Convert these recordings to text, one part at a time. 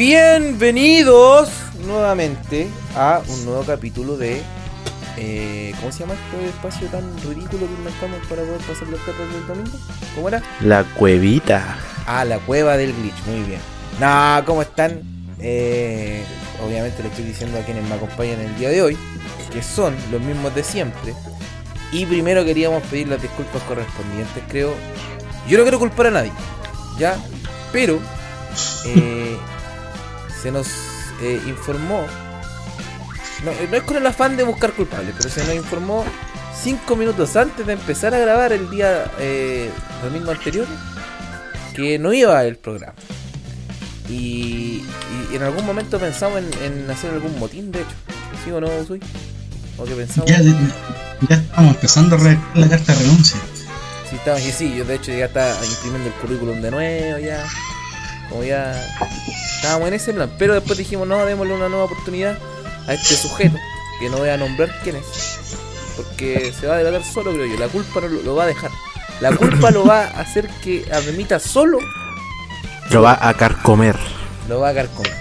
Bienvenidos nuevamente a un nuevo capítulo de. eh, ¿Cómo se llama este espacio tan ridículo que inventamos para poder pasar los carros del domingo? ¿Cómo era? La cuevita. Ah, la cueva del glitch, muy bien. Nah, ¿cómo están? Eh, obviamente le estoy diciendo a quienes me acompañan el día de hoy, que son los mismos de siempre. Y primero queríamos pedir las disculpas correspondientes, creo. Yo no quiero culpar a nadie, ¿ya? Pero eh, se nos eh, informó, no, no es con el afán de buscar culpables, pero se nos informó cinco minutos antes de empezar a grabar el día eh, domingo anterior que no iba el programa. Y, y en algún momento pensamos en, en hacer algún motín, de hecho. ¿Sí o no, Usui? ¿O que pensamos? Ya, ya estamos empezando a redactar la carta de renuncia. Sí, estaba, y sí, yo de hecho ya estaba imprimiendo el currículum de nuevo, ya. Como ya. Estábamos en ese plan. Pero después dijimos, no, démosle una nueva oportunidad a este sujeto, que no voy a nombrar quién es. Porque se va a delatar solo, creo yo. La culpa no lo, lo va a dejar. La culpa lo va a hacer que admita solo Lo va a carcomer. lo va a carcomer.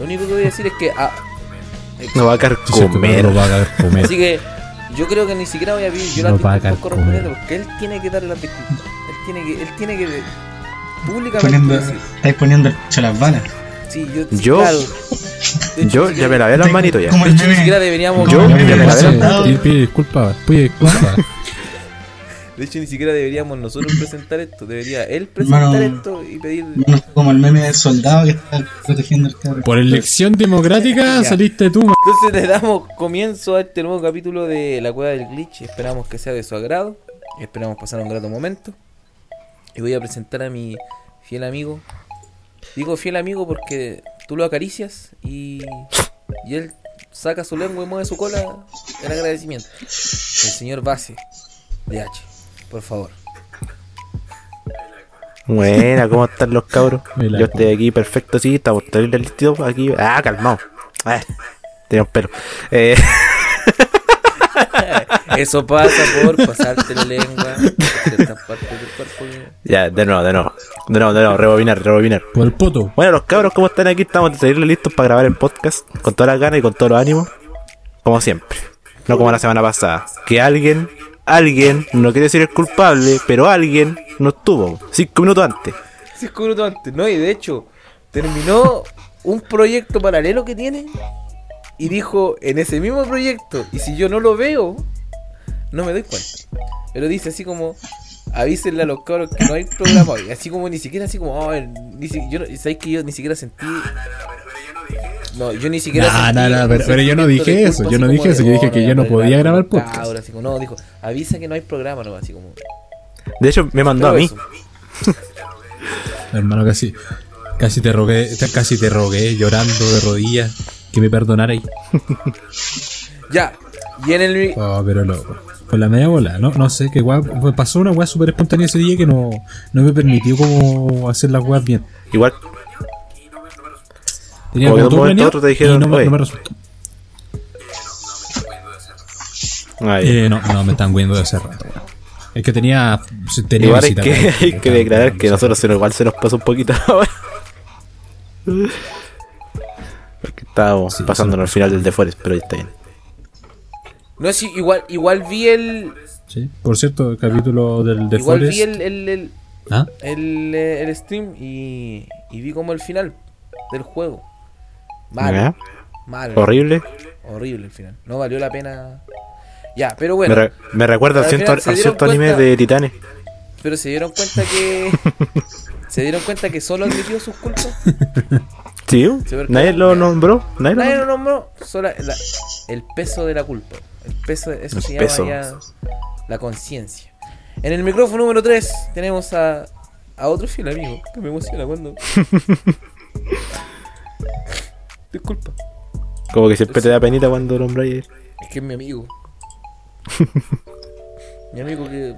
Lo único que voy a decir es que. ah, Lo va a carcomer. lo va a comer. así que yo creo que ni siquiera voy a pedir yo Lo las va a disculpas carcomer. correspondientes porque él tiene que dar las disculpas. Él tiene que, él tiene que públicamente Poniendo, estáis poniendo el pecho a las balas. Sí, yo, Yo- claro. De hecho, Yo ya me lavé las manitos ya. Como de el hecho, ni siquiera deberíamos. Yo ya me lavé las. Pide, disculpas, pide disculpas. De hecho, ni siquiera deberíamos nosotros presentar esto. Debería él presentar esto y pedir. Como el meme del soldado que está protegiendo el cabro. Por elección democrática saliste tú, Entonces le damos comienzo a este nuevo capítulo de La Cueva del Glitch. Esperamos que sea de su agrado. Esperamos pasar un grato momento. Y voy a presentar a mi fiel amigo. Digo fiel amigo porque tú lo acaricias y, y él saca su lengua y mueve su cola en agradecimiento. El señor Base de H, por favor. Buena, ¿cómo están los cabros? Yo estoy aquí perfecto, sí, estamos terrible listos aquí. Ah, calmado. Ah, tenía un pelo. Eh, Eso pasa por pasarte la lengua ya, de nuevo, de nuevo. De nuevo, de nuevo, rebobinar, rebobinar. por el poto. Bueno, los cabros, ¿cómo están aquí? Estamos terrible listos para grabar el podcast con todas las ganas y con todos los ánimos. Como siempre. No como la semana pasada. Que alguien, alguien, no quiere decir el culpable, pero alguien no estuvo. Cinco minutos antes. Cinco minutos antes, ¿no? Y de hecho, terminó un proyecto paralelo que tiene y dijo en ese mismo proyecto, y si yo no lo veo, no me doy cuenta. Pero dice así como, avísenle a los cabros que no hay programa hoy. Así como ni siquiera así como, "Oh, ni si- yo no, ¿sabéis que yo ni siquiera sentí... No, yo ni siquiera Nah, sentí nah, nah, pero- pero yo no dije eso, culpa, yo no dije eso, yo dije "Oh, que no yo no podía grabar podcast". cabros", así como, no, dijo, avisa que no hay programa, no, así como... De hecho, me mandó a mí. Hermano, casi, casi te rogué, casi te rogué llorando de rodillas que me perdonarais. Ya, y en el... Oh, pero loco. Por la media bola, no, no sé, que pues pasó una weá súper espontánea ese día que no, no me permitió como hacer las weas bien. Igual, Tenía Como que de un todo planeado otro te dijeron, y no, me- no me resultó. ay, Eh, no, no, me están viendo de hace rato. weón. Es que tenía, tenía igual visita que, hay que declarar que nosotros se nos, igual se nos pasó un poquito ahora. Porque estábamos Sí, pasándonos al final del The Forest, pero ya está bien. No, sí, igual, igual vi el... Sí, por cierto, el capítulo del de igual Forest. vi el, el, el, ¿Ah? el, eh, el stream y, y vi como el final del juego. Malo, ¿Ya? malo. Horrible. Horrible el final. No valió la pena. Ya, pero Me, bueno. re- me recuerda al cierto, al cierto anime cuenta- de Titanes. Pero se dieron cuenta que. se dieron cuenta que solo admitió sus culpas. Sí, nadie lo nombró. Nadie lo Nadie lo nombró. Solo la- el peso de la culpa. El peso, eso El se peso. llama ya la conciencia. En el micrófono número 3 tenemos a, a otro fiel amigo. Que me emociona cuando. Disculpa. Como que siempre te da penita cuando nombráis. Es que es mi amigo. mi amigo que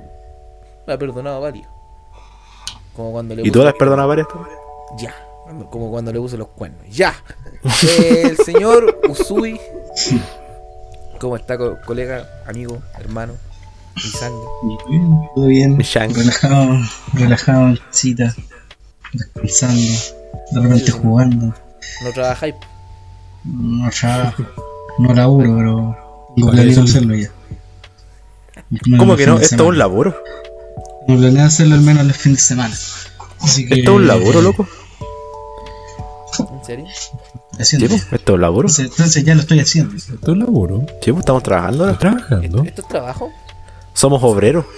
me ha perdonado a varios. Como cuando le ¿Y tú puse- las perdonas varias? Ya. Como cuando le puse los cuernos. Ya. El señor Usui. ¿Cómo está, co- colega, amigo, hermano? Mi sangre. Bien, todo bien. Mi. Relajado, relajado en casita, descansando, de repente jugando. No trabajáis. No trabajo, no laburo, pero eso- hacerlo ya. ¿Cómo que no? Esto es un laburo. Me planeo hacerlo al menos el fin de semana. Así que. Esto es un laburo, loco. ¿En serio? Haciendo. pues, esto es laburo. Entonces, entonces ya lo estoy haciendo. Esto es laburo. pues, estamos trabajando ahora. Trabajando. ¿Esto es trabajo? Somos obreros.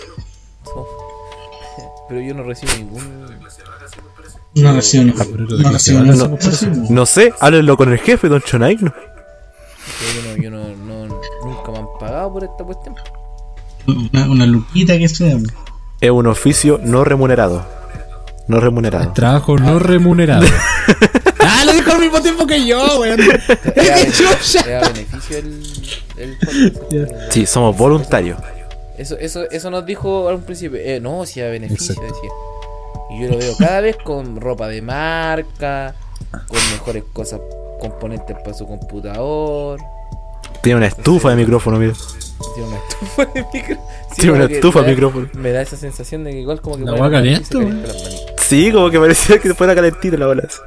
Pero yo no recibo ningún. No recibo Obrero de no recibo no. No sé, háblenlo con el jefe, don Chonaigno. Yo no, yo no, no- nunca me han pagado por esta cuestión. Una, una luquita que sea. Es un oficio no remunerado. No remunerado. Trabajo no remunerado. ah, lo dijo al mismo tiempo que yo, weón. ¿Te da, te da beneficio el? Sí, somos voluntarios. Eso, eso, eso nos dijo al principio. Eh, no, si da beneficio, decía. Y yo lo veo cada vez con ropa de marca, con mejores cosas, componentes para su computador. Tiene una estufa de micrófono, mira. Tiene una estufa de micro. Sí, Tiene una estufa de micrófono. Me da esa sensación de que igual como que. La agua caliente. Sí, como que parecía que fuera calentita la bola.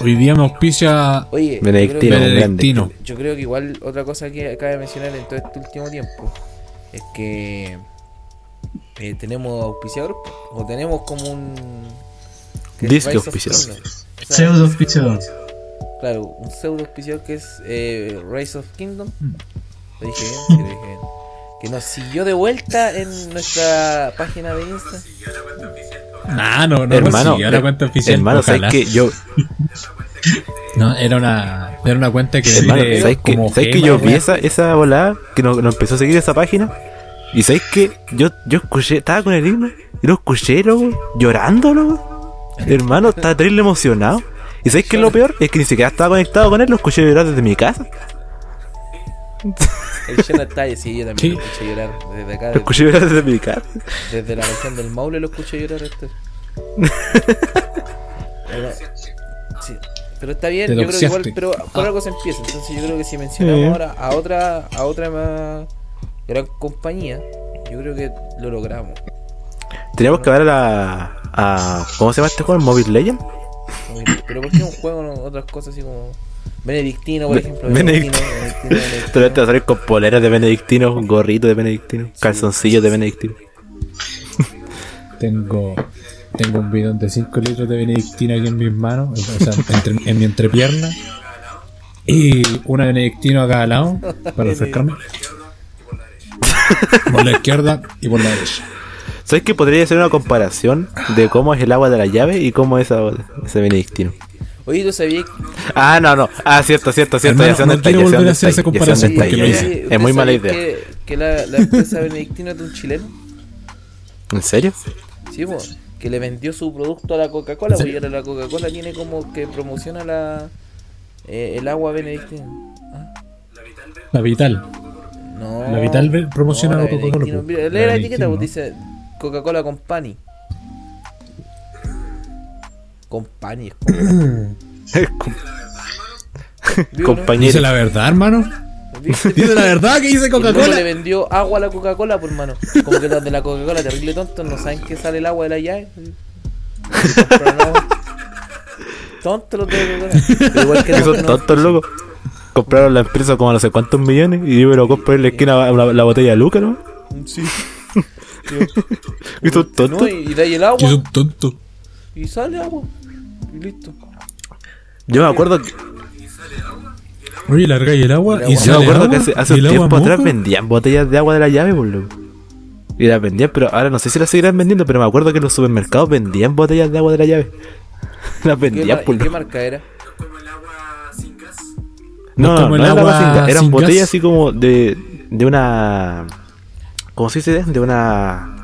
Hoy día me auspicia Oye, Benedictino, yo creo, que, Benedictino. yo creo que igual otra cosa que acaba de mencionar en todo este último tiempo es que eh, tenemos auspiciadores po, o tenemos como un Disque auspiciador. Pseudo auspiciador. Claro, un pseudo auspiciador que es eh, Rise of Kingdom. Mm. Lo dije bien, sí, lo dije bien. Que nos siguió de vuelta en nuestra página de Insta. Ah, no, no, hermano, sí, ahora cuenta oficial. hermano, ¿sabes ojalá. que Yo, No, era una, era una cuenta que hermano, ¿sabes que, ¿sabes que yo vi esa, esa volada que nos, nos empezó a seguir esa página? Y ¿sabes que Yo, yo escuché, estaba con el himno y lo escuché, loco, llorando, loco. Hermano, estaba terrible emocionado. ¿Y sabes qué es lo peor? Es que ni siquiera estaba conectado con él, lo escuché llorar desde mi casa. El Shana está ahí, sí, yo también Sí. lo escuché llorar desde acá, Lo escuché llorar desde mi casa. desde la región del Maule lo escuché llorar esto. Pero, sí, pero está bien, yo creo que igual, pero por Ah. algo se empieza. Entonces yo creo que si mencionamos Sí. ahora a otra, a otra más gran compañía, yo creo que lo logramos. Teníamos que ver a la. A, ¿Cómo se llama este juego? ¿Mobile Legend? Pero ¿por qué un juego no otras cosas así como Benedictino, por ejemplo? Benedictino. Benedictino, Benedictino, Te vas a salir con poleras de Benedictino, un gorrito de Benedictino, calzoncillos de Benedictino. Tengo, tengo un bidón de 5 litros de benedictina aquí en mis manos, o sea, entre- en mi entrepierna. Y una benedictino a cada lado para refrescarme. Por la izquierda y por la derecha. ¿Sabes que podría ser una comparación de cómo es el agua de la llave y cómo es ese Benedictino? Oye, ¿tú sabías Ah, no, no. Ah, cierto, cierto, cierto. Hermano, ya no quiero volver a hacer esa comparación está, porque ya lo sé. hice. ¿usted Es muy mala idea. Que, que la, la empresa Benedictino es de un chileno. ¿En serio? Sí, po, que le vendió su producto a la Coca-Cola, porque ahora la Coca-Cola tiene como que promociona la eh, el agua benedictino. Ah, La vital. no. La Vital promociona la la Coca-Cola. Mira, La lee la etiqueta, pues ¿no? dice Coca-Cola Company. Company es como. Compañero. Dice la verdad, hermano. Dice la verdad que dice luego le Coca-Cola. vendió agua a la Coca-Cola, por mano. Como que los de la Coca-Cola, terrible tontos, no saben que sale el agua de la llave. Y compraron agua. Tontos los de la Coca-Cola. Pero igual que son tontos, loco. Compraron la empresa como no sé cuántos millones y yo me lo compro en la esquina la, la botella de Luca, ¿no? no- Sí. Y son tontos. No, y, y de ahí el agua. son tontos. Y sale agua. Y listo. Yo me acuerdo que, Oye, larga y el agua. Y agua. yo me sale acuerdo agua, que hace, hace y un tiempo atrás moja. vendían botellas de agua de la llave, por loco. Y las vendían, pero ahora no sé si las seguirán vendiendo, pero me acuerdo que en los supermercados vendían botellas de agua de la llave. Las ¿Qué, vendían, por y qué marca era? No, No no, como el no era agua agua sin gas, eran sin botellas gas. así como de, de una. ¿Cómo se dice? De una.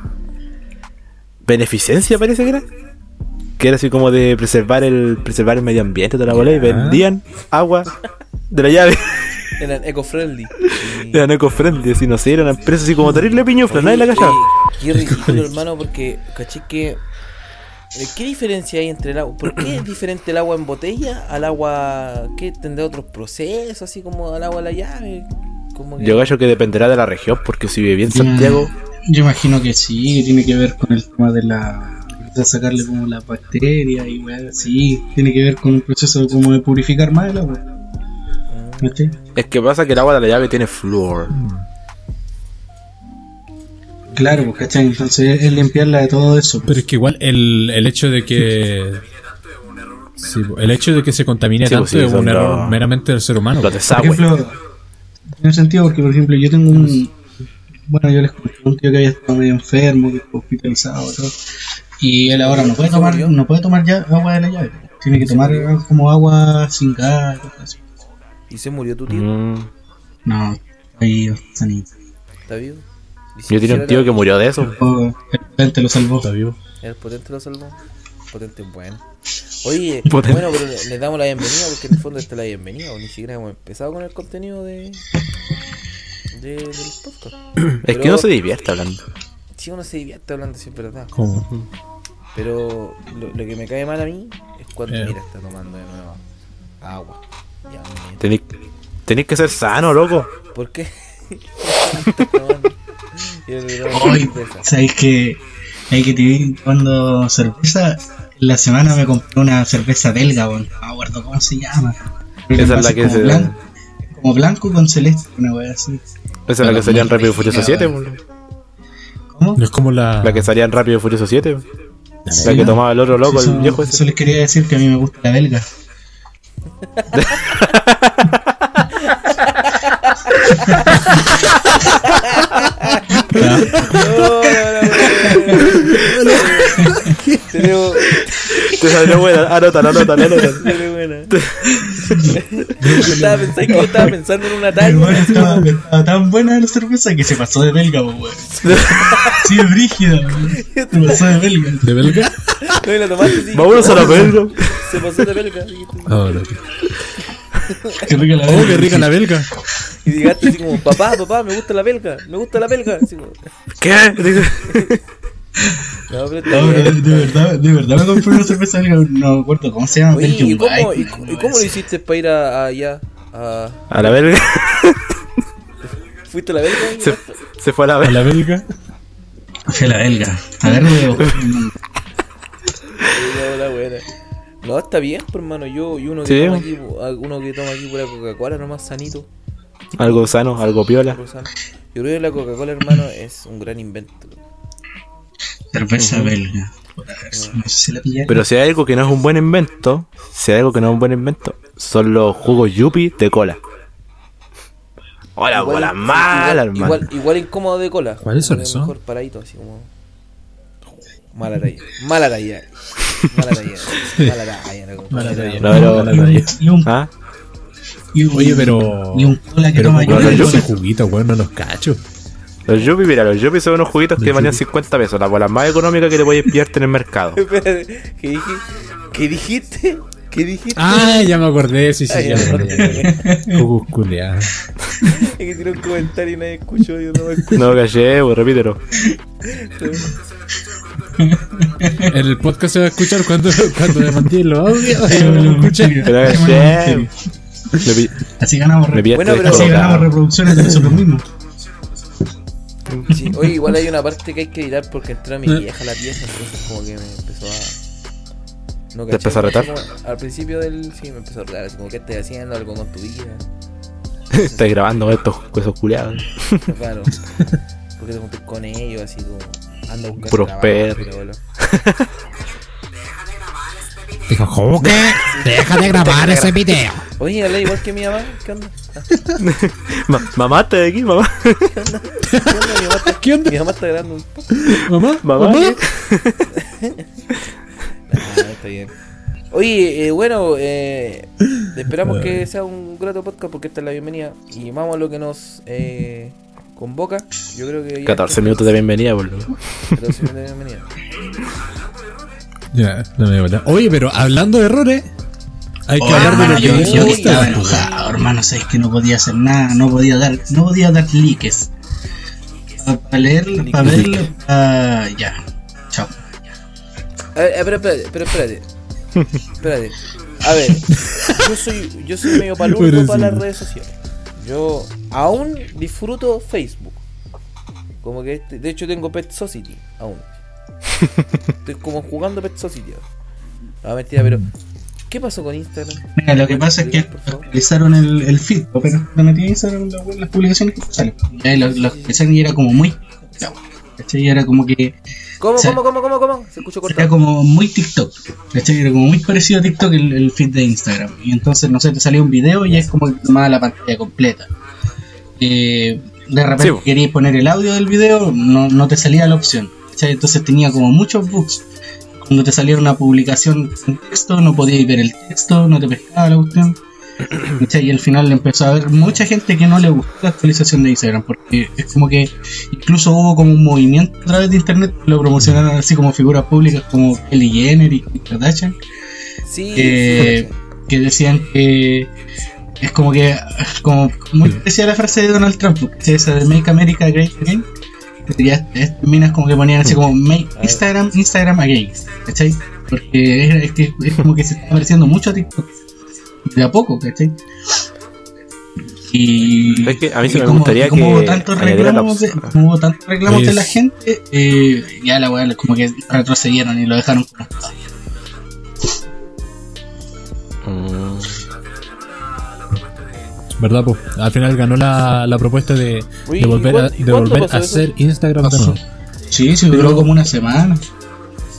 Beneficencia, parece que era. Que era así como de preservar el preservar el medio ambiente de la bola y vendían agua de la llave. Eran eco-friendly. Y- eran eco-friendly, así no sé, eran empresas así como terrible piñufla, nadie la cachaba. Oye, Qué ridículo, hermano, porque caché que. eh, ¿Qué diferencia hay entre el agua? ¿Por qué es diferente el agua en botella al agua que tendrá otros procesos, así como al agua de la llave? Como que- Yo gallo que dependerá de la región, porque si viví en Santiago, Yo imagino que sí, tiene que ver con el tema de la a sacarle como las bacterias y weá, sí, tiene que ver con un proceso como de purificar más el agua. ¿Cachai? Es que pasa que el agua de la llave tiene flúor. Claro, pues, ¿cachai? Entonces es limpiarla de todo eso. Pero es que igual el, el hecho de que. Sí, el hecho de que se contamine Sí, tanto pues sí, es un error meramente del ser humano. Por ejemplo, tiene sentido porque, por ejemplo, yo tengo un. Bueno, yo les conté un tío que había estado medio enfermo, que fue hospitalizado y todo. Y él ahora no puede ¿Se tomar, no puede tomar ya agua de la llave. Tiene que tomar como agua sin gas así. ¿Y se murió tu tío? Mm. No, ahí sanito. ¿Está vivo? ¿Y si Yo tenía un tío que murió de eso. El potente lo salvó. Está vivo. El potente lo salvó. Potente es bueno. Oye, Potente. bueno, pero le, le damos la bienvenida porque en el fondo esta es la bienvenida. O ni siquiera hemos empezado con el contenido de, de del podcast. Es que no se divierte hablando. Si uno se divierte hablando, sí es verdad. ¿Cómo? Pero lo, lo que me cae mal a mí es cuando, Eh. mira, está tomando de nuevo agua. Ya, Tenéis tenéis que ser sano, loco. ¿Por qué? Está Hoy. ¿sabéis que hay que te vi tomando cerveza? La semana me compré una cerveza belga, no me acuerdo cómo se llama. Esa es la que como se- blanco, como blanco con celeste, una wea así. Esa es la que salía en Rápido y Furioso 7. boludo. ¿Cómo? No es como la. La que salía en Rápido y Furioso 7. La Sí, que tomaba el otro loco, eso, el viejo eso ese. les quería decir que a mí me gusta la belga. No, no, no, no. Tenemos. Te salió buena. Anótalo, anótalo, anótalo. Dale, buena. Estaba pensando, que yo estaba pensando en una talla. Estaba, estaba tan buena la cerveza que se pasó de belga, weón. Sí, es brígida. Se pasó de belga. ¿De belga? No, y la tomaste así. Vámonos a la belga. Se pasó de belga. Oh, no. Qué rica la Oh, belga. qué rica la belga. Y llegaste así como, papá, papá, me gusta la belga. Me gusta la belga. Así como, ¿Qué? no, pero está No, pero de, de verdad, de verdad me compré una cerveza no me acuerdo cómo se llama. Oye, ¿y cómo, y, una y cómo lo hiciste para ir a, a allá? A, A la belga. ¿Fuiste a la belga? Se, se fue a la ¿A belga. la belga? Fue la belga. A ver. No, la buena. No, está bien, pues, hermano. Yo y uno que Sí. toma aquí, uno que toma aquí pura Coca-Cola nomás sanito. Algo sano, algo piola. puro sano. Yo creo que la Coca-Cola, hermano, es un gran invento. Cerveza belga. No sé si la. Pero si hay algo que no es un buen invento, si hay algo que no es un buen invento, son los jugos Yupi de cola. Hola, Igual- bola mala, igual, hermano. igual, igual incómodo de cola. ¿Cuáles son esos? Mejor paradito, así como. Mala talla. Mala talla. Mala talla. Mala talla. no, Mala talla. No, pero- Mala talla. Y un, ¿Ah? y un- Oye, pero. Y un cola que Pero toma ¿cómo yo. juguito, weón? No los cacho. Los Yupi, mira, los Yupi son unos juguitos que valían Yupi. 50 pesos, las bolas más económicas que te puedes pillarte en el mercado. Espérate, ¿qué dije? ¿Qué dijiste? ¿Qué dijiste? Ah, ya me acordé, sí, sí, Ay, ya me acordé. Jugus culeado. Es que tiró un comentario y nadie escuchó. Yo no me escucho. No, callé, pues repítelo. En el podcast se va a escuchar cuando, cuando me mandé los audios. Pero callé. Así ganamos, Bueno, pero- así ganamos reproducciones de nosotros mismos. Sí, oye, igual hay una parte que hay que editar porque entró mi vieja a la pieza, entonces como que me empezó a. No ¿Te empezó a retar? Como al principio del. Sí, me empezó a retar, así como que estás haciendo algo con tu vida. Estás grabando estos huesos culiados. Claro. Porque te juntas con ellos, así como. Anda a buscar Puros perros. Bueno. Dijo, ¿cómo que? Deja de grabar ese video. Oye, habla igual que mi mamá. ¿Qué onda? Ma- mamá, ¿estás de aquí, mamá? ¿Qué onda? ¿Qué onda? Mi mamá está, ¿Qué onda? Mi mamá está grabando un poco. Mamá, Mamá. Ah, está bien. Oye, eh, bueno, eh, esperamos que sea un grato podcast porque esta es la bienvenida. Y vamos a lo que nos eh, convoca. Yo creo que. ya 14 minutos de bienvenida, boludo. 14 minutos de bienvenida. Ya, no me bola. Oye, pero hablando de errores, hay que Oh, hablar de hermano, lo que yo, estaba enojado, hermano, sabes que no podía hacer nada, no podía dar, no podía dar likes. Para leer, para verlo, pa- ya. Chao. A ver, pero espérate, pero espérate. Espérate. A ver, yo soy, yo soy medio palurdo para sí. las redes sociales. Yo aún disfruto Facebook. Como que este, de hecho tengo Pet Society aún. Estoy como jugando Pet Society. No, mentira, pero. ¿Qué pasó con Instagram? Mira, lo que pasa es que actualizaron el, el feed, pero le metí a Instagram la- las publicaciones que salen. Lo, lo actualizaron y era como muy. ¿Cachai? Era como que. ¿Cómo, O sea, cómo, cómo, cómo, cómo? Se escuchó Era como muy TikTok. ¿cachai? Era como muy parecido a TikTok el, el feed de Instagram. Y entonces, no sé, te salía un video y es como que tomaba la pantalla completa. Eh, de repente Sí, querías poner el audio del video, no, no te salía la opción. ¿Cachai? Entonces tenía como muchos bugs. Cuando te salía una publicación con texto, no podías ver el texto, no te pescaba la cuestión. ¿cachai? Y al final empezó a haber mucha gente que no le gustó la actualización de Instagram, porque es como que incluso hubo como un movimiento a través de internet lo promocionaron así como figuras públicas como Kelly Jenner y Kardashian, Sí, que, sí, que decían que es como que como muy parecida la frase de Donald Trump, que es esa de Make America Great Again. Ya minas como que ponían así como Make A. Instagram, Instagram Again, ¿cachai? Porque es, es que es como que se está pareciendo mucho a TikTok. De a poco, ¿cachai? Y, Es que a mí y me como- gustaría como que hubo tantos la reclamos, de, como hubo tantos reclamos de la gente, eh, ya la weá como que retrocedieron y lo dejaron como ¿Verdad, po? Al final ganó la, la propuesta de, Uy, de volver, a, ¿y cuándo- y de volver pasó a eso? hacer Instagram nuevo. Sí, sí, duró como una semana.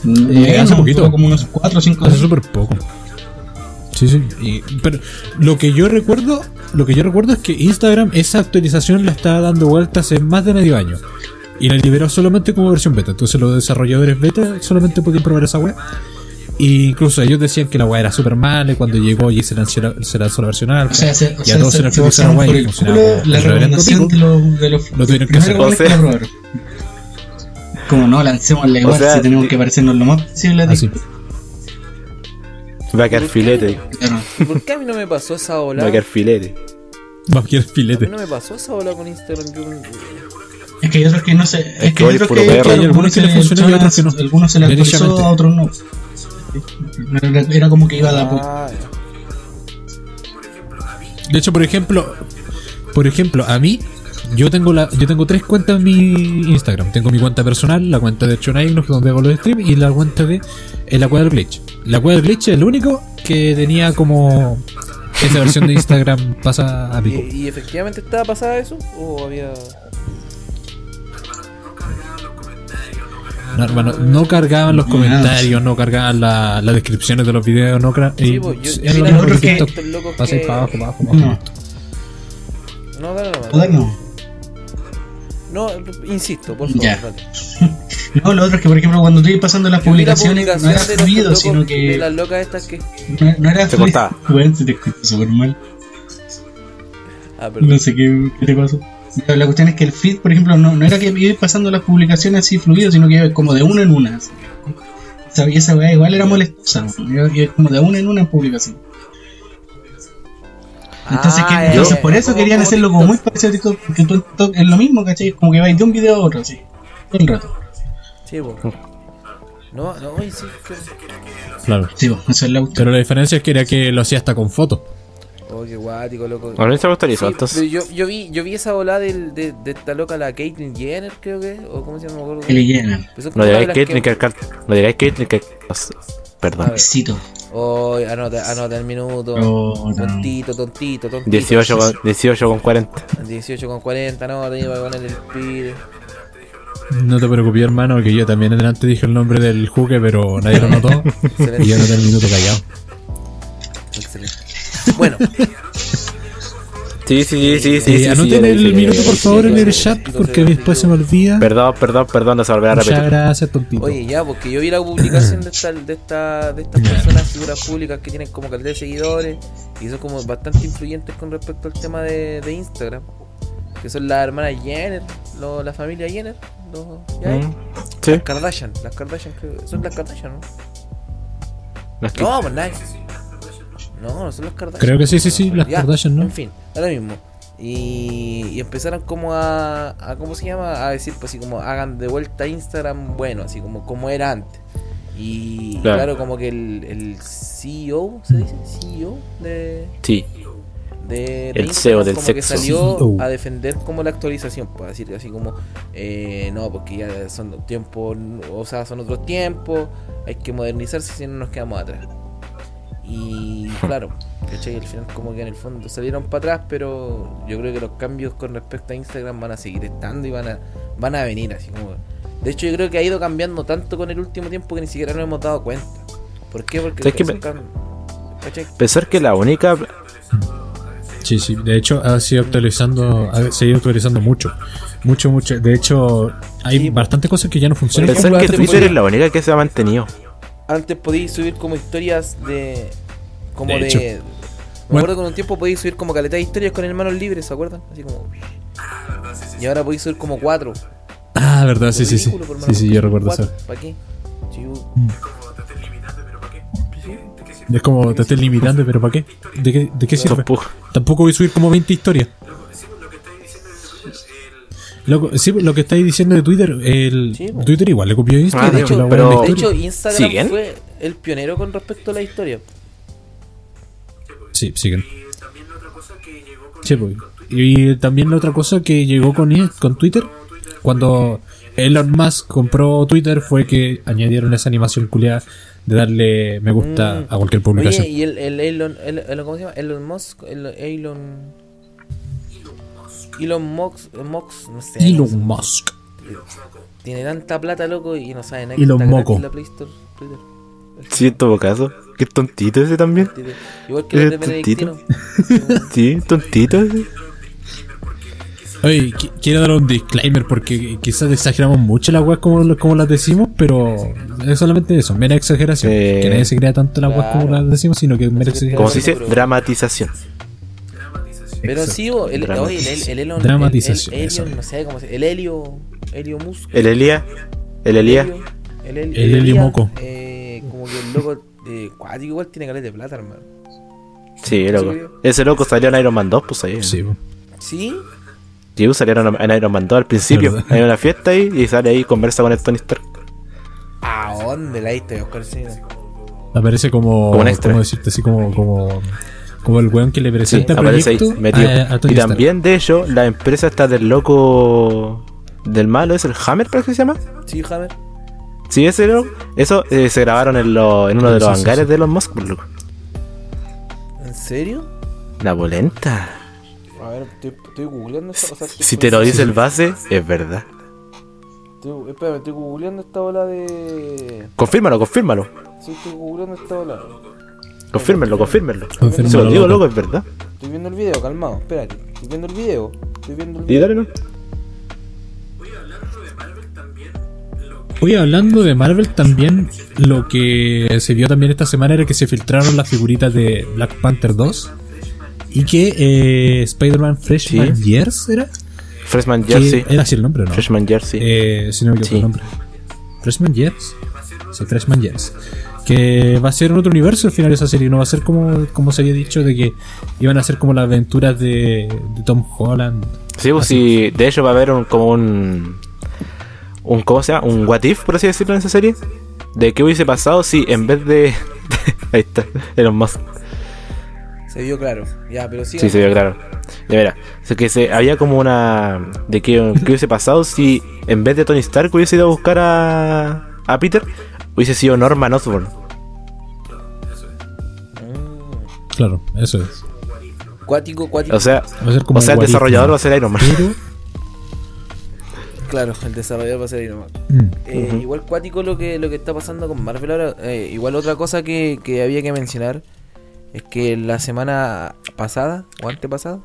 Eh, hace poquito. duró como unos 4 o 5 Hace súper poco. Sí, sí. Y- pero lo que yo recuerdo, lo que yo recuerdo es que Instagram esa actualización la estaba dando vuelta hace más de medio año. Y la liberó solamente como versión beta. Entonces los desarrolladores beta solamente podían probar esa web. Y incluso ellos decían que la web era súper mala y cuando llegó y se lanzó, se lanzó la versión alfa. O sea, se, o y a todos se, se les se actualizó la por y funcionaba la recomendación de los, de los Lo tuvieron que hacer. O sea- que la. Como no, lancémosla igual sea, si tenemos que parecernos lo más posible Así. Va a quedar filete. ¿Por qué a mí no me pasó esa ola? Va a quedar filete. Va a quedar A mí filete. no me pasó esa ola con Instagram. Yo, Es que hay otros que no se. Es, que hoy hay es otros que, Hay algunos que le dice funcionan y otros que no. Algunos se le actualizó, a otros no. Era, era como que iba a dar. Ah. De hecho, por ejemplo, por ejemplo, a mí yo tengo la yo tengo tres cuentas en mi Instagram. Tengo mi cuenta personal, la cuenta de Chonainos donde hago los streams y la cuenta de eh, la cueva del glitch. La cueva del glitch es lo único que tenía como esa versión de Instagram pasa a pico. ¿Y, y efectivamente estaba pasada eso? ¿O había.? No, hermano, no cargaban los comentarios, no cargaban la- las descripciones de los videos, no cra- Sí, y- pues, yo- es yo lo mismo otro que que- TikTok. que- para abajo, para abajo, para No, abajo. No, dale nomás. joder, no. No, insisto, por favor. Ya. No, lo otro es que, por ejemplo, cuando tú ibas pasando las vi la publicaciones, no era de fluido, locos- sino De que. las locas estas que. No, no era Se fluido. cortaba. Bueno, se te escucha súper mal. Ah, perdón. No sé qué, qué te pasó. Pero la cuestión es que el feed, por ejemplo, no, no era que iba pasando las publicaciones así fluido, sino que iba como de una en una. así. Y esa weá igual era molestosa, ¿no? iba, iba como de una en una en publicación. Entonces, Ah, que- entonces por eso querían hacerlo como muy parecido a TikTok, porque TikTok es lo mismo, ¿cachai? Como que vais de un video a otro, así. Todo el rato. Sí, po. No, no, sí, que. Claro. Sí, eso es la. Pero la diferencia es que era que lo hacía hasta con fotos. Oh, qué guático, loco. A mí se me gustaría Sí, entonces. yo, yo vi yo vi esa ola del, de, de esta loca la Caitlyn Jenner creo que o cómo se llama Que. Pero son No de las Caitlyn que- que No digáis Caitlyn que. Perdón. Besito. Oh, anota, anota el minuto Oh, no. tontito tontito tontito 18 con, 18 con 40. 18 con 40 no te iba a poner el pide No te preocupes, hermano, que yo también adelante dije el nombre del juque, pero nadie lo notó. y yo noté el minuto callado. Bueno Sí, sí, sí, sí, sí. Eh, sí, sí, anoten le el minuto, por favor, en el sí, chat, sí, porque sí, después sí, se me olvida. Perdón, perdón, perdón, no se volverá a Muchas repetir. gracias, tontito. oye ya porque yo vi la publicación de esta, de esta de estas personas figuras públicas que tienen como calidad de seguidores y son como bastante influyentes con respecto al tema de, de Instagram que son las hermanas Jenner lo- la familia Jenner los. Mm, Sí. Las Kardashian, las Kardashian, son las Kardashian, ¿no? Es que- No, pues nadie. No, no son las Kardashian. Creo que sí, sí, sí, las Ya, Kardashian, ¿no? En fin, ahora mismo. Y, y empezaron como a, a, ¿cómo se llama? A decir, pues así como hagan de vuelta Instagram bueno, así como, como era antes. Y claro, Claro. como que el, el CEO, ¿se dice? CEO de... Sí. de, de El Instagram CEO del como que sexo. salió CEO. a defender como la actualización, para decir así como, eh, no, porque ya son tiempos, o sea, son otros tiempos, hay que modernizarse si no nos quedamos atrás. Y claro, ¿cachai? Al final como que en el fondo salieron para atrás, pero yo creo que los cambios con respecto a Instagram van a seguir estando y van a, van a venir así como... De hecho yo creo que ha ido cambiando tanto con el último tiempo que ni siquiera nos hemos dado cuenta. ¿Por qué? Porque ¿Sabes qué son me-. Pensar que la única. Sí, sí. De hecho, ha sido actualizando, ha seguido actualizando mucho. Mucho, mucho. De hecho, hay Sí, bastantes cosas que ya no funcionan. Pensar como que Twitter es la única que se ha mantenido. Antes podíais subir como historias de. Como De de. me Bueno. acuerdo que con un tiempo podíais subir como caleta de historias con el manos libres, ¿se acuerdan? Así como. Y ahora podéis subir como cuatro. Ah, verdad, sí, sí, sí. Sí, sí, yo recuerdo eso. ¿Para qué? Yo- Es como te estés limitando, pero ¿para qué? ¿De qué, de qué sirve? Tampoco. Tampoco voy a subir como 20 historias. Loco, sí, lo que estáis diciendo de Twitter, el Sí. Twitter igual le copió Instagram. Ah, de hecho, pero- De hecho, Instagram ¿Siguen? fue el pionero con respecto a la historia. Sí, siguen. Sí, pues. Y también la otra cosa que llegó con, con Twitter, cuando Elon Musk compró Twitter, fue que añadieron esa animación culiada de darle me gusta Mm. a cualquier publicación. Oye, y el, el Elon, el, el- ¿cómo se llama? Elon Musk, el Elon... Elon Musk, Musk, no sé. Elon Musk. Tiene tanta plata, loco, y no sabe nada. que Elon Moco. en la Play Store, Twitter. Sí, en todo caso. Qué tontito ese también. Igual que los de ¿Es tontito? Sí, tontito ese. Oye, qui- quiero dar un disclaimer porque quizás exageramos mucho las weas como, como las decimos, pero es solamente eso, mera exageración. Eh, que nadie se crea tanto las weas como claro. las decimos, sino que es mera se Como exageración. se dice, dramatización. Pero sí, el, oye, el, el, el Elon. Dramatización, El. Elon, no sé cómo se El Helio. Helio Musk. El Elías. El. Helio, El, el, El Helio Moco. Eh, como que el loco. Eh, cuático igual tiene caleta de plata, hermano. Sí, loco. Ese loco salió en Iron Man 2, pues ahí. Sí. ¿Sí? Sí, pues, salieron en Iron Man 2 al principio. Hay una fiesta ahí y sale ahí y conversa con el Tony Stark. ¿A dónde la diste, Oscar Cena? aparece como, Como un extra. ¿cómo decirte así? Como, como, como el weón que le Sí, presenta el aparece ahí, proyecto metido. a- a Tony y Stark. también, de hecho, la empresa está del loco. Del malo, ¿es el Hammer, parece que se llama? ¿Sí, Hammer? Sí, ese loco. Eso eh, se grabaron en, lo- en uno de Sí, los sí, hangares sí. de los Musk, loco. ¿En serio? La polenta. A ver, estoy, estoy googleando esta o sea, Si te lo dice el base, es verdad. Estoy, espérame, estoy googleando esta ola de. Confírmalo, confírmalo. Sí, estoy googleando esta ola. Confírmenlo, confírmenlo. Se lo digo, loco. loco, es verdad. Estoy viendo el video, calmado, espérate. Estoy viendo el video. Estoy viendo el Y video. dale, ¿no? Oye, hablando de Marvel también, lo que se vio también esta semana era que se filtraron las figuritas de Black Panther 2 y que eh, Spider-Man Freshman Sí. Years era. Freshman Que- Jersey. Era así el nombre, ¿no? Freshman Jersey. Eh, si no me equivoco Sí. el nombre. Freshman Years. Sí, Freshman Years. Que va a ser en otro universo al final esa serie. No va a ser como, como se había dicho de que iban a ser como las aventuras de, de Tom Holland. Sí, pues sí, de hecho va a haber un, como un, un, ¿cómo se llama? Un what if, por así decirlo, en esa serie. De qué hubiese pasado si en vez de... ahí está, Elon Musk. Se vio claro. Ya, pero sí. Sí, se vio claro. De veras, o sea, que se, había como una... De qué, qué hubiese pasado si en vez de Tony Stark hubiese ido a buscar a, a Peter, hubiese sido Norman Osborn. Claro, eso es. Cuático, cuático. O sea, Va a ser como o sea el desarrollador va a ser Iron Man. Pero. Claro, el desarrollador va a ser Iron Man. mm, Eh, Igual cuático lo que, lo que está pasando con Marvel ahora. Eh, igual otra cosa que, que había que mencionar es que la semana pasada o antepasada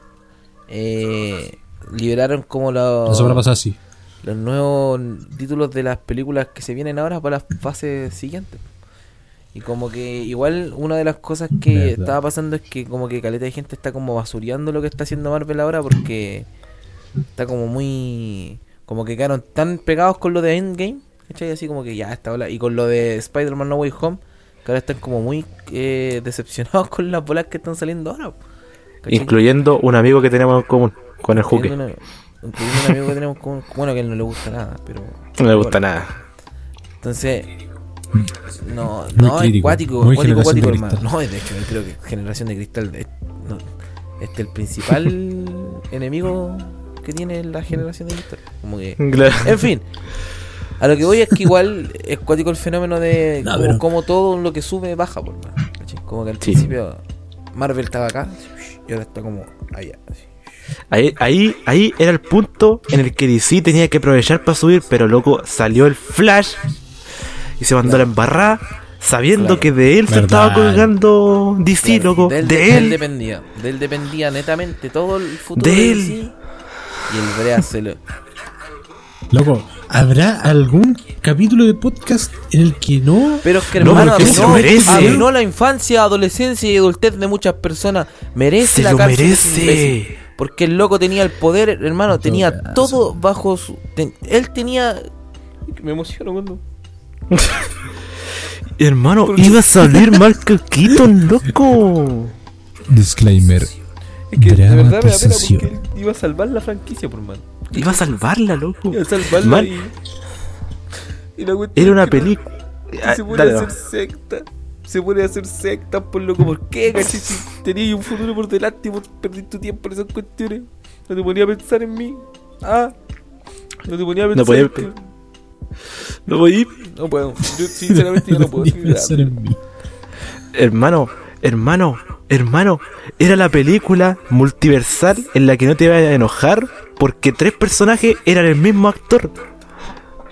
eh, liberaron como los, la semana pasada sí. Los nuevos títulos de las películas que se vienen ahora para las fases siguientes. Y como que igual una de las cosas que Verdad. estaba pasando es que como que caleta de gente está como basureando lo que está haciendo Marvel ahora porque está como muy... Como que quedaron tan pegados con lo de Endgame, ¿cachai? Así como que ya está hola. Y con lo de Spider-Man No Way Home, que ahora están como muy eh, decepcionados con las bolas que están saliendo ahora. ¿cachai? Incluyendo un amigo que tenemos en común, con el Juque. Incluyendo un amigo que tenemos con... Bueno, que a él no le gusta nada, pero... No le gusta nada. Entonces, no, Muy no, es crítico, cuático, muy cuático, generación cuático, de hermano. No, de hecho, yo creo que generación de cristal. es- no. este el principal enemigo que tiene la generación de cristal. Como que. Claro. En fin. A lo que voy es que igual es cuático el fenómeno de No, como, pero- como todo lo que sube baja, por ¿cachai? Como que al Sí. principio Marvel estaba acá y ahora está como allá. así. Ahí, ahí, ahí era el punto en el que DC tenía que aprovechar para subir, pero loco, salió el Flash y se mandó la embarrada, sabiendo Claro. que de él se Verdad. estaba colgando DC, Claro, loco. de él, De, de él él. dependía. De él dependía netamente todo el futuro De de él. DC. Y el Brea se lo. Loco, ¿habrá algún capítulo de podcast en el que no? Pero es que No, hermano, porque se lo arruinó, merece. arruinó la infancia, adolescencia y adultez de muchas personas. Merece Se la lo merece. Porque el loco tenía el poder, hermano, tenía todo bajo su. ten- él tenía. Me emociono cuando. Hermano, iba a salir Michael Keaton, loco. Disclaimer. Es que de verdad me da pena porque él iba a salvar la franquicia, por mano. Iba a salvarla, loco. Iba a salvarla Man, y. y la cuestión Era una película. se pone a hacer secta. Se pone a hacer secta, por loco. ¿Por qué, cachai? Si tenías un futuro por delante y vos perdís tu tiempo en esas cuestiones. No te ponía a pensar en mí. Ah. No te ponía a pensar No podía en pe- No voy. No puedo. Yo sinceramente ya no puedo pensar en mí. Hermano, hermano, hermano. Era la película multiversal en la que no te ibas a enojar porque tres personajes eran el mismo actor.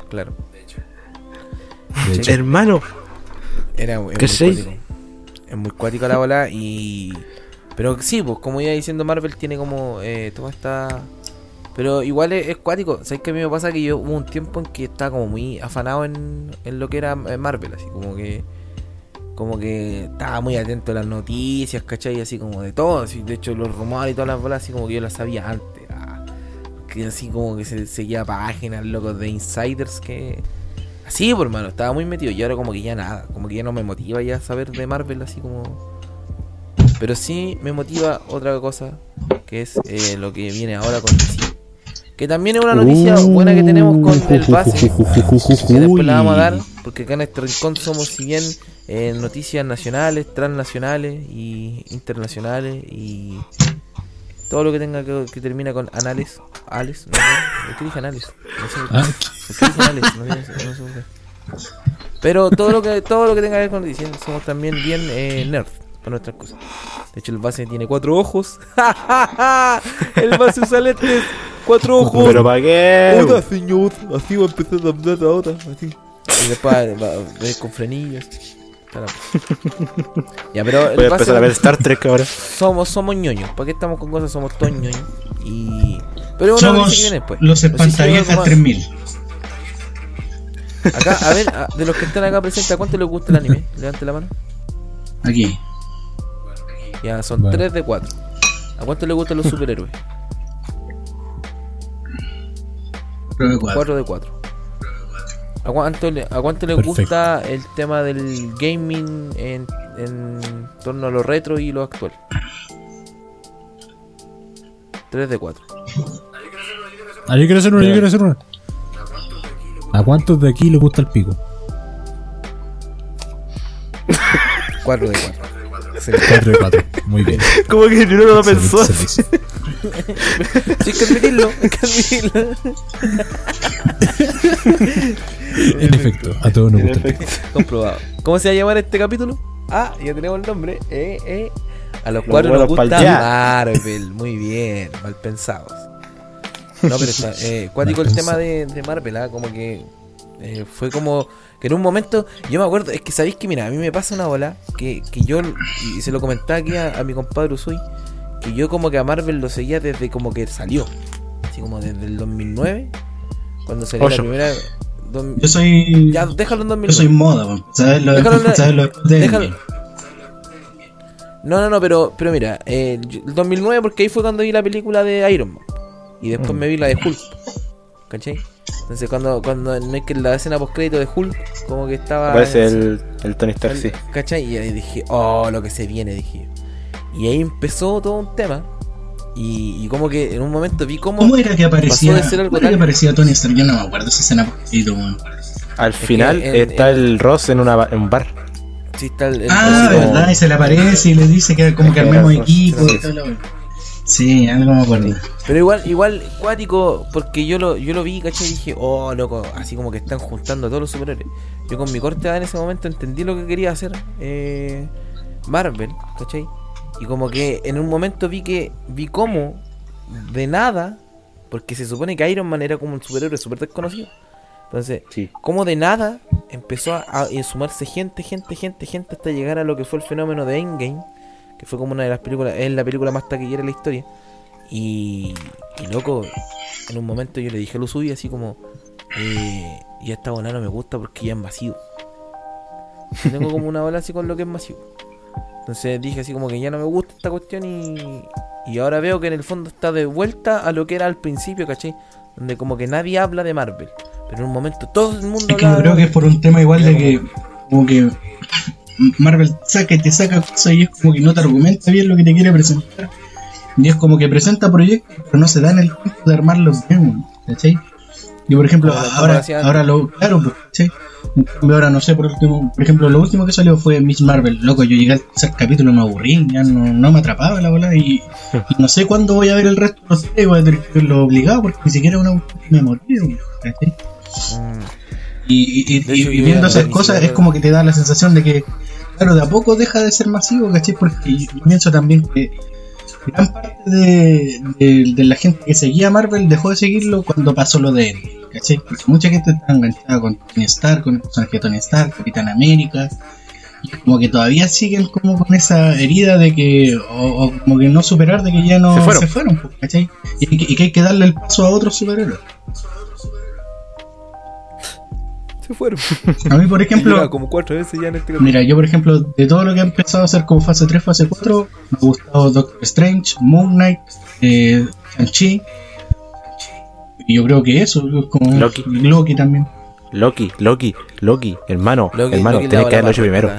Claro. De hecho, Hermano, Era es muy cuático. Es muy cuático la bola y. Pero sí, pues como iba diciendo Marvel tiene como eh, toda esta. Pero igual es, es cuático. ¿Sabes que a mí me pasa que yo hubo un tiempo en que estaba como muy afanado en, en lo que era eh, Marvel, así como que. Como que estaba muy atento a las noticias, ¿cachai? Así como de todo. Así, de hecho, los rumores y todas las bolas, así como que yo las sabía antes. ah. Que así como que se seguía páginas, locos, de insiders que. Así, por hermano, estaba muy metido. Y ahora como que ya nada, como que ya no me motiva ya saber de Marvel así como... Pero sí me motiva otra cosa, que es eh, lo que viene ahora con DC. Que también es una noticia buena que tenemos con el base, que después la vamos a dar, porque acá en este rincón somos si bien eh, noticias nacionales, transnacionales y internacionales y todo lo que tenga que, que termina con anales, ales, no sé, ¿por qué dije anales? No sé, ah, ¿Por qué dije anales? No sé, no sé por qué. Pero todo lo que todo lo que tenga que ver con noticias somos también bien eh, nerd para nuestras cosas. De hecho el base tiene cuatro ojos. el base usa lentes, cuatro ojos. pero ¿para qué? Hola, señor. Así va a empezar a hablar ahora. Así. Y después va, va- va con frenillos. Ya, pero Voy a empezar a ver Star Trek ahora. somos, somos ñoños. ¿Para qué estamos con cosas? Somos todos ñoños. Y. Pero una Somos noticia que viene después. los espantaviejas más. 3000. Acá, a ver, a- de los que están acá presentes, ¿a cuánto les gusta el anime? Levante la mano. Aquí. Ya, son Bueno. 3 de 4. ¿A cuánto les gustan los superhéroes? Prueba de cuatro. 4 de 4. ¿A cuánto, le, a cuánto Perfecto. gusta el tema del gaming en, en torno a lo retro y lo actual? 3 de 4. ah, yo quiero hacer una, yo quiero hacer una. ¿A cuántos de aquí le gusta el pico? 4 de 4. 4 de 4. Muy bien. Como que yo no lo pensó. Sí, hay que admitirlo. Hay que admitirlo. En efecto, a todos nos gusta. Comprobado. ¿Cómo se va a llamar este capítulo? Ah, ya tenemos el nombre. Eh, eh. A los Los cuatro nos gusta. Marvel. Muy bien, mal pensados. No, pero está. Eh, cuático el tema de, de Marvel, ¿ah? Como que. eh, fue como. Que en un momento. Yo me acuerdo. Es que sabéis que, mira, a mí me pasa una bola. Que, que yo. Y se lo comentaba aquí a, a mi compadre Usui. Que yo, como que a Marvel lo seguía desde como que salió. Así como desde el 2009. Cuando salió Ocho. la primera. Yo soy. ya, déjalo en 2009. Yo soy moda, weón. ¿Sabes lo, Déjalo en- ¿sabes lo de déjalo-? No, no, no, pero, pero mira, eh, yo- el 2009 porque ahí fue cuando vi la película de Iron Man. Y después me vi la de Hulk. ¿Cachai? Entonces cuando, cuando no es que la escena post crédito de Hulk, como que estaba... Parece el, el Tony Stark, sí. ¿Cachai? Y ahí dije, oh, lo que se viene, dije. Y ahí empezó todo un tema. Y, y como que en un momento vi cómo... ¿Cómo era que aparecía? Pasó de ser algo ¿Cómo era que aparecía Tony Stark? Yo no me acuerdo esa escena. Al que final en- está en- el Ross en, una, en un bar. Sí, está el- el- Ah, como- verdad, y se le aparece y le dice que como que armemos equipo sí, y todo lo weón. Sí, algo me acuerdo. Pero igual, igual, cuático, porque yo lo, yo lo vi, ¿cachai? Y dije, oh, loco, así como que están juntando a todos los superhéroes. Yo con mi corte en ese momento entendí lo que quería hacer eh, Marvel, ¿cachai? Y como que en un momento vi que, vi cómo, de nada, porque se supone que Iron Man era como un superhéroe súper desconocido. Entonces, Sí. como de nada empezó a, a sumarse gente, gente, gente, gente hasta llegar a lo que fue el fenómeno de Endgame, que fue como una de las películas, es la película más taquillera de la historia. Y, y loco, en un momento yo le dije a lo suyo así como, eh, ya esta bola no me gusta porque ya es masivo. Yo tengo como una bola así con lo que es masivo. Entonces dije así como que ya no me gusta esta cuestión y, y ahora veo que en el fondo está de vuelta a lo que era al principio, ¿cachai? Donde como que nadie habla de Marvel. Pero en un momento todo el mundo Es que yo de creo que es por un tema igual de que, como que Marvel saca y te saca cosas y es como que no te argumenta bien lo que te quiere presentar. Y es como que presenta proyectos, pero no se dan el tiempo de armarlos bien, ¿cachai? Yo, por ejemplo, como ahora, antes. ahora lo, claro, pues, ¿cachai? Ahora no sé, por último, por ejemplo, lo último que salió fue Miss Marvel. Loco, yo llegué al tercer capítulo, me aburrí, ya no, no me atrapaba la bola y, y no sé cuándo voy a ver el resto los series, voy a tener que verlo obligado porque ni siquiera una me morí. Mm. Y, y- hecho, y viendo esas cosas es como que te da la sensación de que, claro, de a poco deja de ser masivo, ¿cachai? Porque yo pienso también que gran parte de, de- de la gente que seguía Marvel dejó de seguirlo cuando pasó lo de él, ¿cachai? Porque mucha gente está enganchada con Tony Stark, con el personaje de Tony Stark, Capitán América, y como que todavía siguen como con esa herida de que, o, o como que no superar de que ya no Se se fueron. pues, ¿cachai? Y, que- y que hay que darle el paso a otros superhéroes. Se fueron. A mí, por ejemplo, como cuatro veces ya en este capítulo. Mira, yo por ejemplo, de todo lo que ha empezado a hacer como fase 3, fase 4, me ha gustado Doctor Strange, Moon Knight, eh, Shang-Chi. Y yo creo que eso, es como Loki. Loki también. Loki, Loki, Loki, hermano, Loki- hermano, Loki tienes que más hecho primero.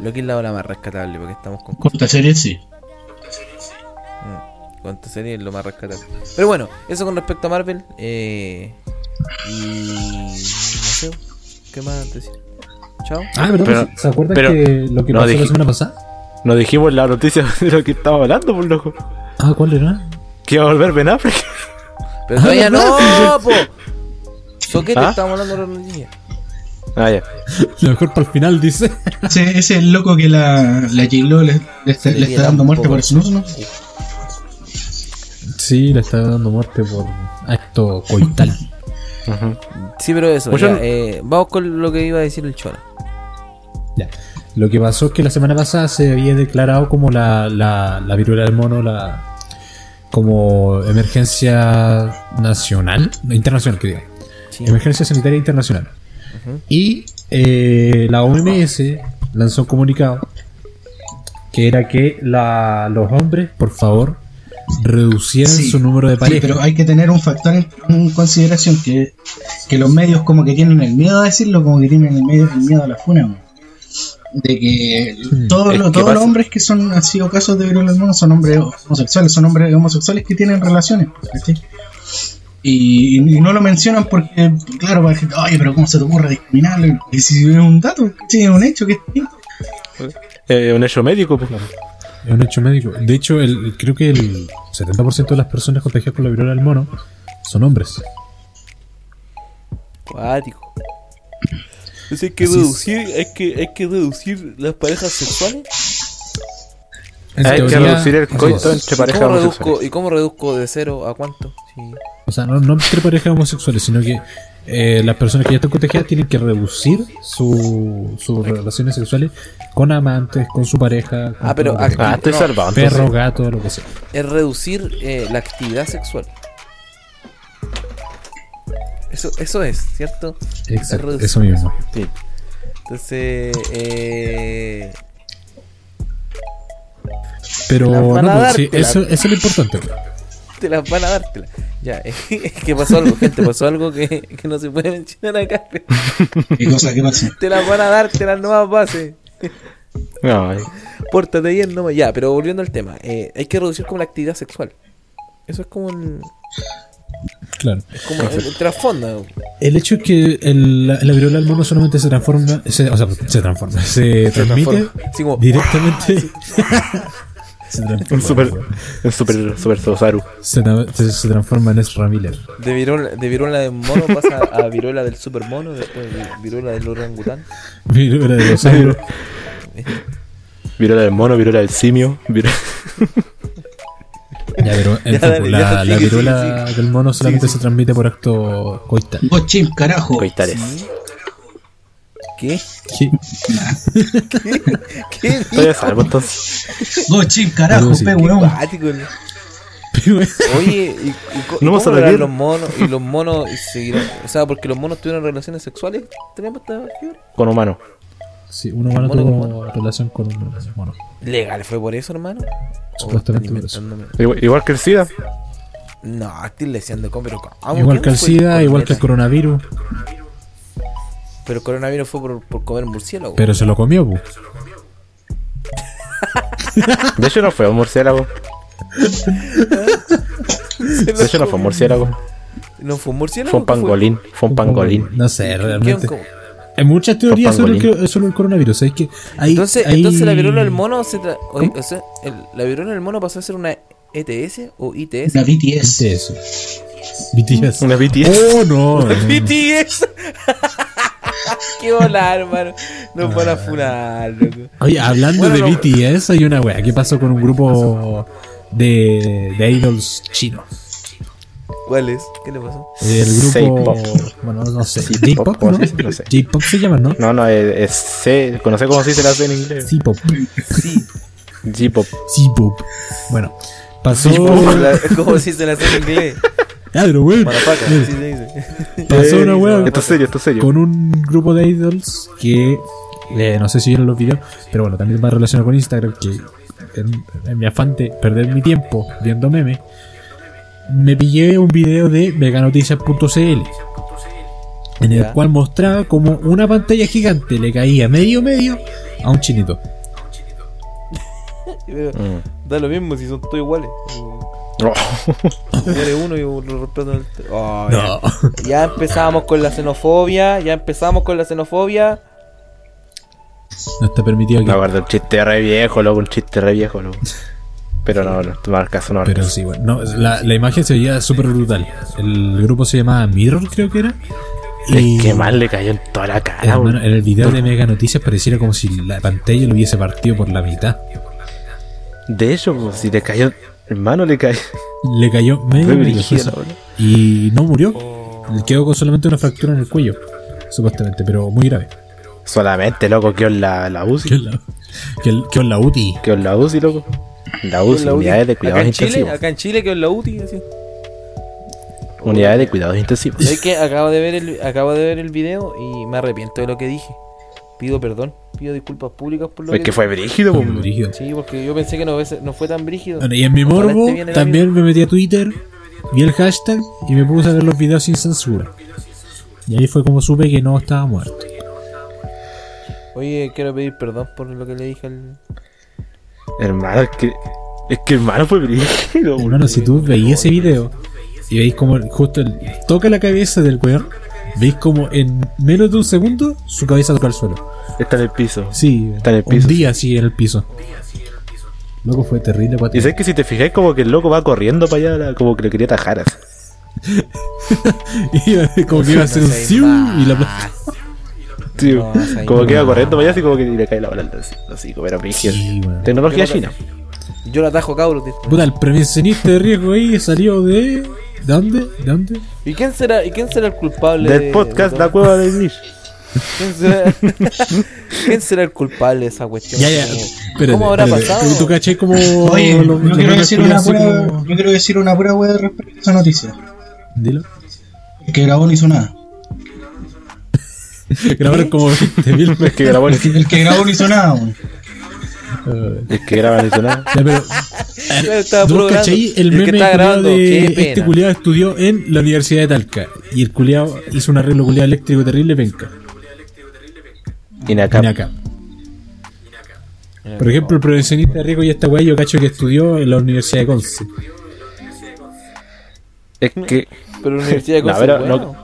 Loki es la ola más rescatable porque estamos con Corta serie, sí. Mm, Cuánta serie es lo más rescatable. Pero bueno, eso con respecto a Marvel. Eh, y. No sé. ¿Qué más decir? Chao. Ah, ¿verdad? Pero- ¿Se acuerdan pero- que lo que no pasó dije- la semana pasada? No dijimos la noticia de lo que estaba hablando, por loco. Ah, ¿cuál era? Que iba a volver Ben Affleck. Pero todavía no, po. Soquete, ¿Ah? estamos hablando de la noticia. Ah, ya. Lo mejor para el final, dice. Ese, ese es el loco que la, la J-Lo le, le está, le dando muerte poco. por snus, ¿no? Sí, le está dando muerte por acto coital. Sí, pero eso. Mucho- ya, eh, vamos con lo que iba a decir el Chora. Ya. Lo que pasó es que la semana pasada se había declarado como la, la, la viruela del mono, la como emergencia nacional, internacional que diga, Sí. emergencia sanitaria internacional. Y eh, la OMS lanzó un comunicado que era que la, los hombres, por favor, reducieran Sí, su número de Sí, parejas. pero hay que tener un factor en, en consideración que, que los medios como que tienen el miedo a decirlo, como que tienen el, medio, el miedo a la funa. De que todos, Es los, que todos los hombres que son han sido casos de viruela del mono son hombres homosexuales, son hombres homosexuales que tienen relaciones. ¿cachai? Y, y no lo mencionan porque, claro, para la gente, oye, pero ¿cómo se te ocurre discriminarlo? Y si es un dato, es un hecho que. Eh, un hecho médico, pues. Es un hecho médico. De hecho, el, creo que el 70% de las personas contagiadas con la viruela del mono son hombres. Cuático. Entonces hay que Así es. reducir, hay que, hay que reducir las parejas sexuales. En Hay que reducir el coito es. entre ¿Y parejas homosexuales. ¿Y cómo reduzco de cero a cuánto? Sí. O sea, no, no entre parejas homosexuales, sino que eh, las personas que ya están contagiadas tienen que reducir su- sus relaciones sexuales con amantes, con su pareja, con Ah, pero todo lo que acá- Ah, estoy No, salvado. tenga. entonces. perro, gato, lo que sea. Es reducir eh, la actividad sexual. Eso, eso es, ¿cierto? Exacto, eso mismo. Sí. Entonces, eh, Pero no, pues, sí, eso, eso es lo importante. Te las van a dártela. Ya, es que pasó algo, gente, pasó algo que, que no se puede mencionar acá. ¿Qué cosa que pasa? Te las van a dar, te las nuevas bases. Ay. Pórtate bien nomás. Ya, pero volviendo al tema, eh, hay que reducir como la actividad sexual. Eso es como un, Claro. es como el, el trasfondo. El hecho es que el, la, la viruela del mono solamente se transforma, se, o sea, se transforma, se transmite transforma. Así como- directamente, Se transforma, Un super, un super, super Sosaru. se, tra- se- se transforma en Ezra Miller. De viruela, de viruela del mono pasa a viruela del super mono, después vi- viruela del orangután. Viruela de los años. Viruela del mono, viruela del simio. viru- Ya, pero en Ya, fin, dale, la, ya, la sigue, viruela sigue, del mono solamente se transmite por acto coital. Chimp, carajo. Coitares. ¿Qué? ¿Qué? ¿Qué? Estoy a salvo entonces. Vos chimp, carajo, pe Qué weón. ¿no? Oye, ¿y, y No y cómo eran los monos? ¿Y los monos y seguirán? O sea, porque los monos tuvieron relaciones sexuales. ¿Tenemos esta fiebre? Con humano. Sí, un humano Mono tuvo relación con un mono. ¿Legal fue por eso, hermano? ¿O Supuestamente por eso. Igual, igual que el SIDA. No, estoy pero ¿cómo? Igual ¿Quién que el SIDA, igual que el coronavirus. Pero el coronavirus fue por, por comer murciélago. Pero se lo comió, pu. De hecho, no fue un murciélago. De hecho, no fue un murciélago. ¿No fue un murciélago? Fue un ¿Qué pangolín. Fue un pangolín. No sé, ¿Qué- realmente. Hay muchas teorías sobre el, sobre el coronavirus. Es que hay, Entonces, hay- entonces la viruela del mono se tra- o sea, el- la viruela del mono pasó a ser una ETS o ITS. Una BTS. BTS. BTS. Una BTS. Oh, no. no. BTS. Qué volar, hermano. Nos van a funar, loco. Oye, hablando Bueno, de no- BTS, hay una wea. ¿Qué pasó con un grupo de, de idols chinos? ¿Cuál es? ¿Qué le pasó? El grupo. Bueno, no sé. J-pop, ¿no? no sé, no sé. J-pop se llaman, ¿no? No, no, es, es C. No sé cómo se dice la C en inglés. C-pop. Sí. J-pop. C-pop. Bueno, pasó. ¿Cómo se dice la serie en inglés? Pero weón, se dice. Pasó una wea Esto es serio, esto es serio. con un grupo de idols que. eh, no sé si vieron los videos, pero bueno, también va relacionado con Instagram. Que en, en mi afán de perder mi tiempo viendo memes, me pillé un video de veganoticias.cl en el cual mostraba como una pantalla gigante le caía medio medio a un chinito. Da lo mismo si son todos iguales. Oh. Uno y Oh, No. ya. Ya empezamos con la xenofobia. Ya empezamos con la xenofobia. No está permitido aquí. Me acuerdo un chiste re viejo, loco, un chiste re viejo, loco. Pero no, no, tomar caso, no. Pero sí, bueno, no, la, la imagen se veía súper brutal. El grupo se llamaba Mirror, creo que era. Y Es que mal le cayó en toda la cara, en el video de Mega Noticias pareciera como si la pantalla lo hubiese partido por la mitad. De hecho, pues, si le cayó, hermano, le cayó. Le cayó medio, brígido, y no murió. Quedó con solamente una fractura en el cuello, supuestamente, pero muy grave. Solamente, loco, quedó en la, la ¿Qué UCI. es la, la UTI? Quedó en la UCI, loco. La UCI, La unidades de acá cuidados en Chile, intensivos. acá en Chile que es la UTI. Así. Unidades de cuidados intensivos. Es que acabo de ver el acabo de ver el video y me arrepiento de lo que dije. Pido perdón, pido disculpas públicas por lo Es que fue brígido, pues. brígido. Sí, porque yo pensé que no, no fue tan brígido. Bueno, y en mi morbo la también me metí a Twitter, vi el hashtag y me puse a ver los videos sin censura. Y ahí fue como supe que no estaba muerto. Oye, quiero pedir perdón por lo que le dije al. Hermano, es que. Es que hermano fue brígido, Hermano, si tú veías ese video y veis como justo el- toca la cabeza del weón, veis como en menos de un segundo su cabeza toca el suelo. Está en el piso. Sí, Está en el un piso. día así en el piso. Loco, fue terrible. Y sabes que si te fijáis, como que el loco va corriendo para allá, como que le quería tajar así. Iba- como que iba a hacer un mal. y la Sí, No, ahí como que iba corriendo para allá, así como que le cae la bola al así, así como era brígido. Tecnología china. Yo la atajo cabros. tío. Puta, el prevencionista de riesgo ahí salió de. ¿De dónde? ¿De dónde? ¿Y quién será, ¿y quién será el culpable Del de- podcast de La? Cueva del Glitch. ¿Quién será, ¿Quién será el culpable de esa cuestión? Ya, ya. ¿Cómo- Espérate, ¿Cómo habrá espérate. pasado? ¿Tú caché como. Oye, yo los quiero decir una pura, como- yo quiero decir una pura wea respecto a esa noticia. Dilo. El que grabó no hizo nada. Grabaron como 20.000 El que grabó El que, el que grabó no hizo nada, weón. Eh, El que graba no hizo nada. Ya, pero. Yo estaba ¿Tú puro grabando. cachai el meme está culiao grabando, de este culiado estudió en la Universidad de Talca? Y el culiado hizo un arreglo culiado eléctrico terrible, acá. Ven acá. Por ejemplo, el prevencionista de riesgo y esta weá yo cacho que estudió en la Universidad de Conce. Es que Pero la Universidad de No, Conce pero es buena. no-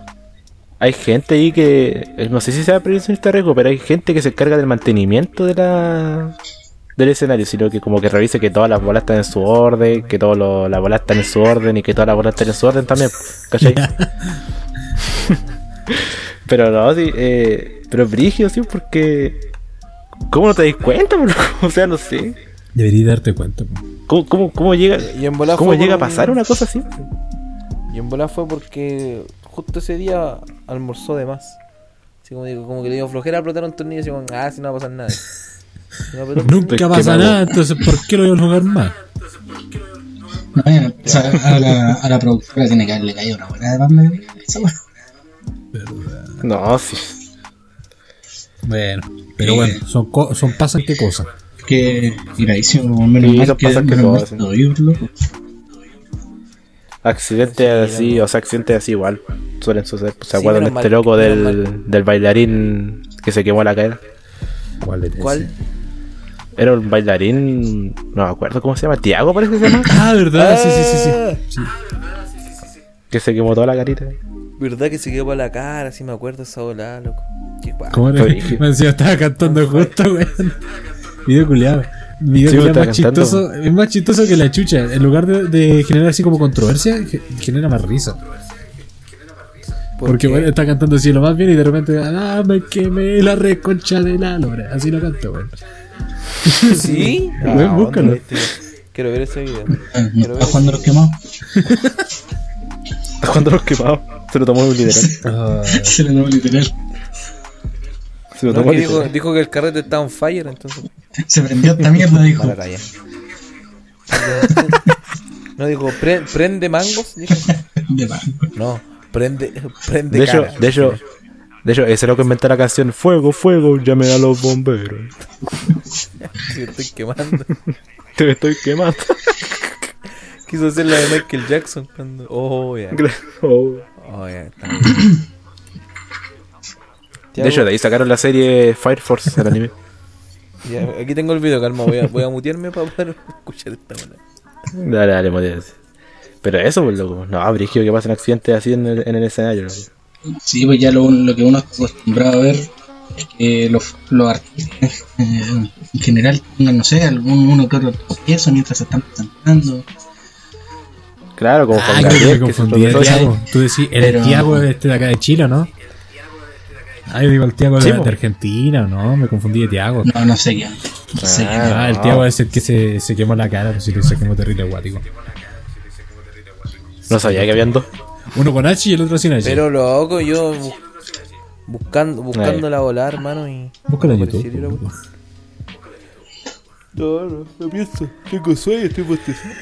hay gente ahí que. eh, No sé si sea prevencionista de riesgo, pero hay gente que se encarga del mantenimiento de la. Del escenario, sino que como que revise que todas las bolas están en su orden, que todas las bolas están en su orden y que todas las bolas están en su orden también, ¿cachai? pero no, sí, eh, pero es brígido, sí, porque... ¿Cómo no te das cuenta, bro? O sea, no sé. Deberías darte cuenta. ¿Cómo, cómo, cómo llega, Y en bola cómo llega a pasar una cosa así? Y en bola fue porque justo ese día almorzó de más. Así como, digo, como que le dio flojera apretar un tornillo y así como, ah, si no va a pasar nada. Nunca pasa nada, entonces ¿por qué lo voy a jugar más? No, ya, o sea, a, la, a la productora tiene que haberle caído una buena demanda de. No, sí. Bueno, pero bueno, son, co- son pasan qué cosas. Que iradísimo, menos Sí, mal que pasan que todo iba, loco. Accidentes así, o sea, accidentes así igual. Suelen suceder. ¿Se Sí, acuerdan de este loco del, del bailarín que se quemó la es ¿Cuál? Era un bailarín, no me acuerdo cómo se llama, Tiago parece que se llama, Ah, ¿verdad? Sí, sí, sí, Ah, sí. que se quemó toda la carita. ¿Verdad que se quedó por la cara? Sí me acuerdo esa bola, loco. Qué guay. ¿Cómo era? Me decía, estaba cantando justo, weón. Video culiado. Video Sí, más cantando. chistoso, es más chistoso que la chucha. En lugar de, de generar así como controversia, ge- genera más risa. ¿Por Porque bueno, está cantando así lo más bien y de repente, ah, me quemé la reconcha de la lora. Así lo canto, weón. ¿Sí? Ah, búscalo. Quiero ver ese video. ¿No Quiero ver está jugando los quemados? Cuando los quemó, se lo tomó muy literal. Se le tomó literal. Se lo tomó literal. dijo que el carrete está on fire, entonces. Se prendió esta mierda, dijo. No dijo, "Pre- prende mangos. Dijo. De pan. No, prende, prende De hecho, cara. de hecho, de hecho, ese loco inventó la canción Fuego, fuego, llamen a los bomberos. Sí, estoy quemando. Te estoy quemando. Quiso hacer la de Michael Jackson cuando. Oh, ya. Oh. Oh, ya. está bien. De hecho, de ahí sacaron la serie Fire Force, el anime. Ya, aquí tengo el video, calma. Voy a, voy a mutearme para poder escuchar esta buena. Dale, dale, modérate. Pero eso, pues, loco. No, brigio que pasen accidentes así en el, en el escenario, loco. Sí, pues ya lo, lo que uno está acostumbrado a ver es que los, los artistas eh, en general tengan, no sé, algún uno que otro tropiezo mientras se están presentando. Claro, como Ah, que me confundí de tropezó. Tiago. Tú decís, el Pero- Tiago este de acá de Chile, ¿no? Ah, yo digo el Tiago Sí, de, de Argentina, ¿no? Me confundí de Tiago. No, no sé quién. No sé quién. Ah, Ah, el. Tiago es el que se, se quemó la cara, pues si se quemó terrible guático. No sabía que habían dos. Uno con H y el otro sin H. Pero loco, yo bu- buscando, buscando la bola, hermano, y. Búscalo en no YouTube. una. No, no, no pienso. Tengo sueño, estoy bostezando.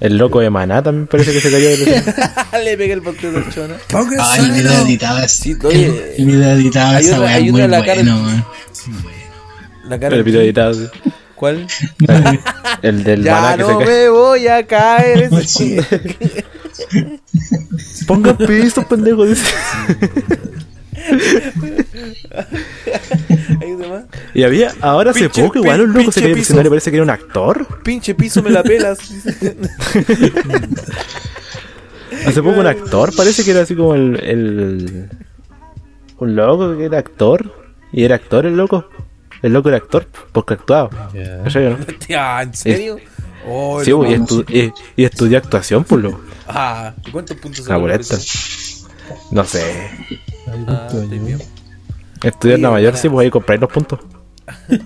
El loco de Maná también parece que se cayó del escenario. Le pegué el bostezo al chona. Ay, el video editado es. Sí, oye, video editado hay esa weá hay en la cara- bueno, weón. La cara. El video editado. sí. ¿Cuál? El del Ya Maná que no se cae. me voy a caer. Ponga piso, pendejo. Dice. Hay otro más. Y había, ahora hace Pinche- poco, igual un loco pinche se cayó del piso. escenario, parece que era un actor. Pinche piso me la pelas. Hace poco un actor, parece que era así como el, el. Un loco que era actor. Y era actor el loco. El loco era actor, porque actuaba. Ya. ¿Cachai, no? Tía, ¿En serio? Oh, Sí, pues, y, estu- y- y estudió actuación, pues loco. Ah, ¿y cuántos puntos La la boleta. presa? No sé. Ah, bien. Estudió en Sí, Nueva York, sí, pues ahí compráis los puntos.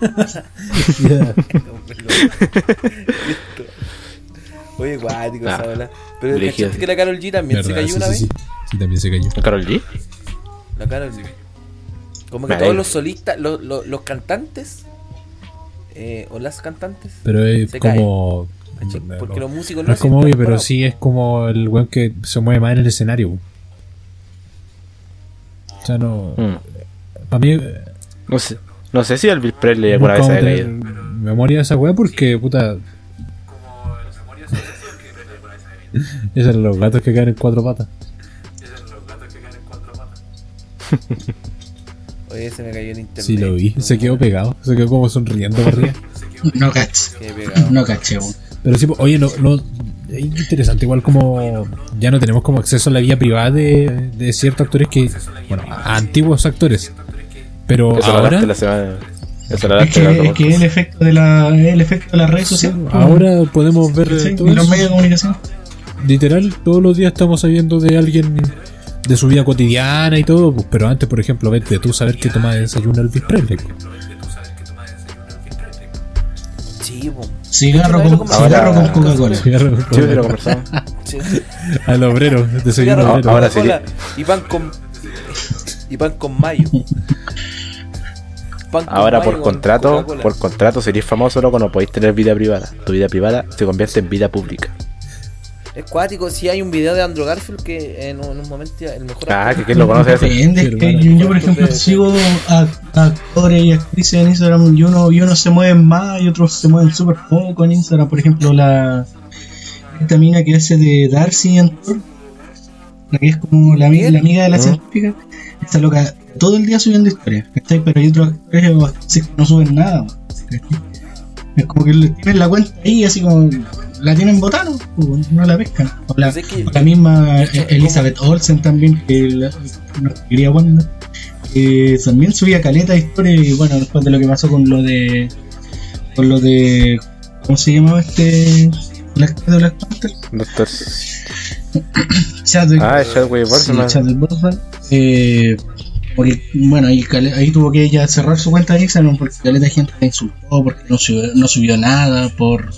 Oye, guático Ah, esa bola. Pero ¿cachaste que la Carol G también se ¿Verdad? cayó Sí, una sí, vez? sí. Sí, también se cayó. ¿Carol G? La Carol G. Como que Me todos los solistas, los, los, los cantantes, eh, o las cantantes, Pero es como. no, porque no. los músicos No es como obvio, pero sí es como el weón que se mueve más en el escenario. O sea, no. Mm. Para mí. eh, No sé. No sé si Elvis Presley alguna vez tener caído. memoria de esa weá porque, puta. Esos eran los gatos que caen en cuatro patas. Oye, se me cayó en internet. Sí, lo vi. Se quedó pegado. Se quedó como sonriendo arriba. No caché. No caché. Pero sí, oye, no, no, es interesante, igual como ya no tenemos como acceso a la vida privada de, de ciertos actores que, bueno, a antiguos actores. Pero Eso ahora, la semana. Es que, es que es el efecto de la, el efecto de las redes sociales. Ahora podemos ver Sí, todo los medios de comunicación. Literal, todos los días estamos sabiendo de alguien de su vida cotidiana y todo, pues, pero antes, por ejemplo, vete tú saber que toma de desayuno Elvis Presley. pues. Sí, po. Cigarro con, cigarro con Coca-Cola. Cigarro con Sí, sí, Coca-Cola. Sí. Al obrero, desayuno Cigarro, obrero. ahora Coca-Cola Y pan con. Y pan con mayo. Pan Ahora por con contrato, por contrato serías famoso, loco, no podéis tener vida privada. Tu vida privada se convierte en vida pública. Es cuático, si hay un video de Andrew Garfield que en un, en un momento el mejor Ah, actor- que quién lo conoce. Depende, es que yo, yo, por ejemplo sigo a, a actores y actrices en Instagram y uno, y unos se mueven más y otros se mueven súper poco en Instagram. Por ejemplo, la esta mina que hace de Darcy en Thor, la que es como la, la amiga de la ¿Mm? científica, esta loca todo el día subiendo historias, ¿cachai? Pero hay otros actores que no suben nada, ¿cachai? Es como que le tienen la cuenta ahí así como la tienen botando, pues, no la pescan. O la, Pues es que- o la misma eh, Elizabeth Olsen también, que la, no quería Wanda, que también subía caleta de historia y bueno, después de lo que pasó con lo de con lo de ¿cómo se llamaba este de Black Panther? Doctor. Chadwick Ah, Chadwick Sí, Boseman. Chadwick Boseman. Eh, porque, bueno, ahí, ahí tuvo que ella cerrar su cuenta de Instagram porque caleta de gente la insultó, porque no subió, no subió nada por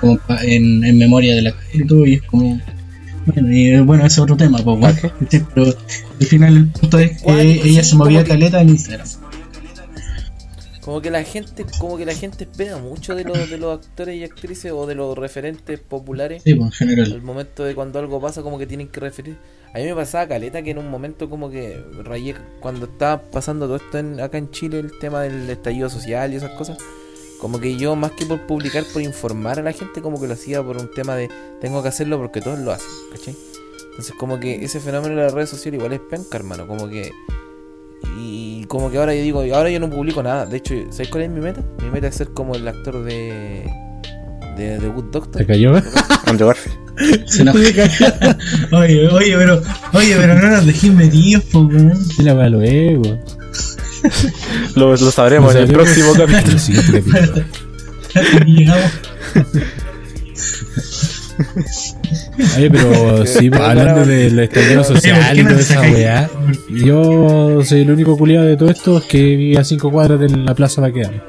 como en, en memoria actor y todo, y es como. Bueno, y eh, bueno, ese es otro tema, pues, bueno, pero al final el punto es que ella se movía caleta en Instagram. Como que la gente, como que la gente espera mucho de los, de los actores y actrices o de los referentes populares. Sí, pues, en general. Al momento de cuando algo pasa, como que tienen que referir. A mí me pasaba caleta que en un momento como que rayé cuando estaba pasando todo esto en- acá en Chile, el tema del estallido social y esas cosas. Como que yo más que por publicar, por informar a la gente, como que lo hacía por un tema de tengo que hacerlo porque todos lo hacen, ¿cachai? Entonces como que ese fenómeno de las redes sociales igual es penca, hermano, como que... Y como que ahora yo digo, ahora yo no publico nada. De hecho, ¿sabes cuál es mi meta? Mi meta es ser como el actor de... De The Good Doctor. ¿Te cayó? Andrew Garfield. Se nos- oye, oye, pero, oye, pero no nos dejéis metidos, weón. Sí, la weá luego. Lo, lo sabremos en el próximo capítulo. siguiente capítulo. Llegamos. Oye, pero sí, hablando del estallido social y ¿por qué no toda esa weá, yo soy el único culiado de todo esto que vive a 5 cuadras de la plaza Baquedano.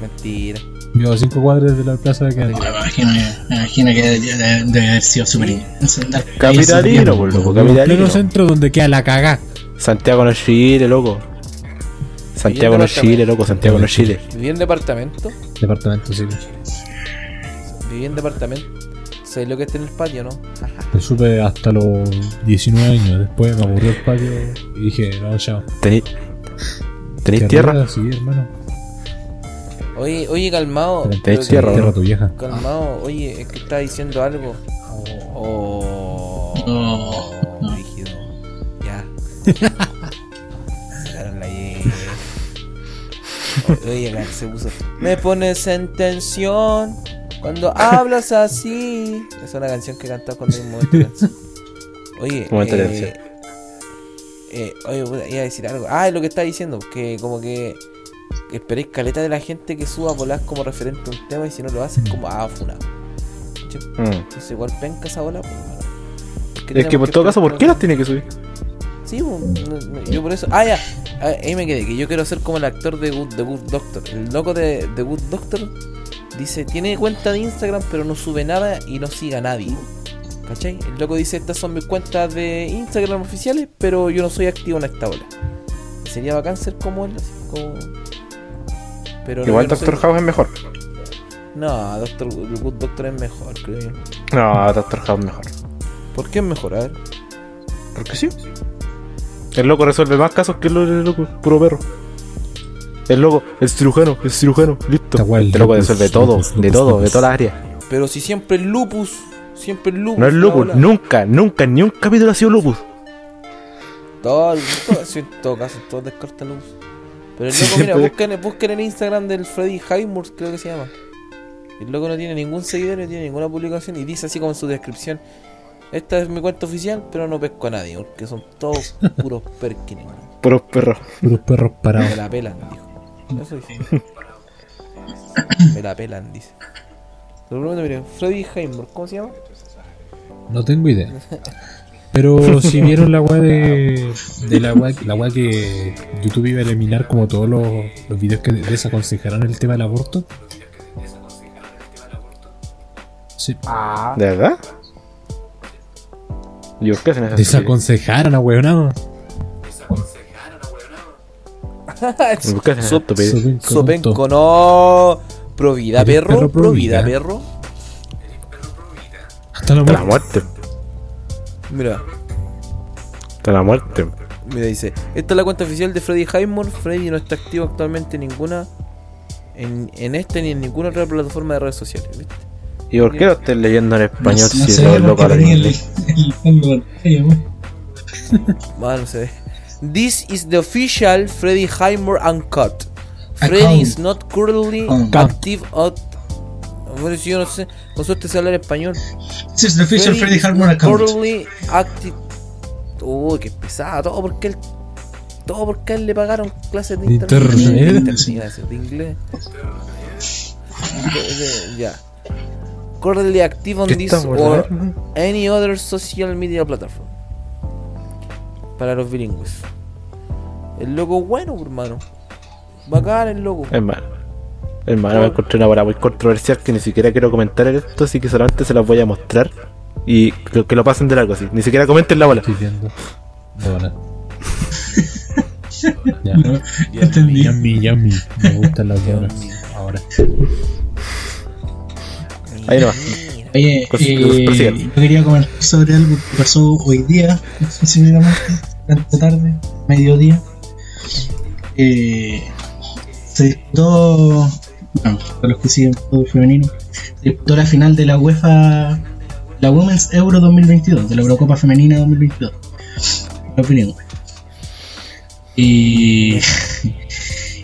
Mentira. Vivo a 5 cuadras de la plaza Baquedano. Me imagino, me imagino que debe, haber sido súper Capitalino, por loco, pleno capitalino. centro donde queda la cagá. Santiago no es Chile, loco. Santiago no es Chile, loco. Santiago no es Chile. Viví en departamento. Departamento, sí. Viví en departamento. ¿Sabes lo que está en el patio, no? Lo supe hasta los 19 años. Después me aburrió el patio y dije, no, chao. ¿Tenéis ¿Te tierra? Sí, hermano. Oye, oye, calmado. Pero que- tierra, Tierra tu vieja. Calmado, oye, es que está diciendo algo. Oh. Oh. rígido. Ya. Sacaron la Oye, se puso. Me pones en tensión cuando hablas así. Es una canción que cantaba cuando hay un momento de tensión. Oye, Momento de eh, tensión. eh, oye, iba a decir algo. Ah, es lo que está diciendo, que como que esperéis caleta de la gente que suba bolas como referente a un tema y si no lo hacen, como ah, funado. ¿Cachai? Mm. Entonces igual penca esa bola, pues, hermano. ¿Por qué Es que por todo caso, ¿por qué las tiene que subir? Sí, pues, yo por eso. Ah, ya. Ah, ahí me quedé, que yo quiero ser como el actor de Good, de Good Doctor. El loco de, de Good Doctor dice: Tiene cuenta de Instagram, pero no sube nada y no siga a nadie. ¿Cachai? El loco dice: Estas son mis cuentas de Instagram oficiales, pero yo no soy activo en esta bola. Sería bacán ser como él, así como. Pero Igual no Doctor House es mejor. No, Doctor, el Good Doctor es mejor, creo yo. No, Doctor House es mejor. ¿Por qué es mejor? A ver. Porque sí. El loco resuelve más casos que el el loco, puro perro. El loco, el cirujano, el cirujano, listo. Está guay, Este loco lupus, resuelve todo, lupus, de lupus, todo, de lupus. todas las áreas. Pero si siempre el lupus, siempre el lupus. No es lupus, nunca, nunca, ni un capítulo ha sido lupus. Todo, todo, sí, en todo caso, todos descartan luz. Pero el Sí, loco, mira, busquen, busquen en Instagram del Freddy Highmore, creo que se llama. El loco no tiene ningún seguidor, no tiene ninguna publicación y dice así como en su descripción: Esta es mi cuenta oficial, pero no pesco a nadie, porque son todos puros perkins, hermano. Puros perros. Puros perros Me parados. la pelan, dijo. Eso dice. Me la pelan, dice. Te lo pregunto, mire, Freddy Heimer, ¿cómo se llama? No tengo idea. Pero si vieron la weá de, de la weá la weá que YouTube iba a eliminar como todos los, los videos que desaconsejaron el tema del aborto. Sí, Ah. ¿De verdad? ¿Y por qué hacen desaconsejaron a estupidez? Sopenco, no. Pro vida, Eres perro. perro pro Pro vida, vida. perro. Hasta la muerte. Mira, Hasta la muerte. mira, dice: Esta es la cuenta oficial de Freddy Highmore. Freddy no está activo actualmente en ninguna. En, en esta ni en ninguna otra plataforma de redes sociales. ¿viste? ¿Y por qué lo estás leyendo en español no, no si se lo ve loco el, inglés? el fondo de pantalla, weón. Ah, no se ve. This is the official Freddy Highmore Uncut. Freddy is not currently Account. active out. Bueno, si yo no sé, con suerte sé hablar español. This is the official Freddy is Harmon account. currently active. Uy, qué pesado. Todo porque él. Todo porque a él le pagaron clases de De internet. internet. De, internet, de inglés. Ya. Currently active on ¿Qué this or any other social media platform. Para los bilingües. El loco bueno, hermano. Bacán el loco. Hermano. Hermano, me encontré una hora muy controversial que ni siquiera quiero comentar en esto, así que solamente se las voy a mostrar. Y que, que lo pasen de largo así. Ni siquiera comenten la bola. Estoy viendo. Bola. ya. No, ya entendí. Yummy, yummy. Me gustan las bolas. Ahora. Ahí nomás. Oye, Pues, eh, yo quería comentar sobre algo que pasó hoy día, específicamente, tanto tarde, mediodía. Eh, se disputó, bueno, para los que siguen fútbol femenino, disputó la final de la UEFA, la Women's Euro 2022, de la Eurocopa Femenina 2022. Los bilingües. Y,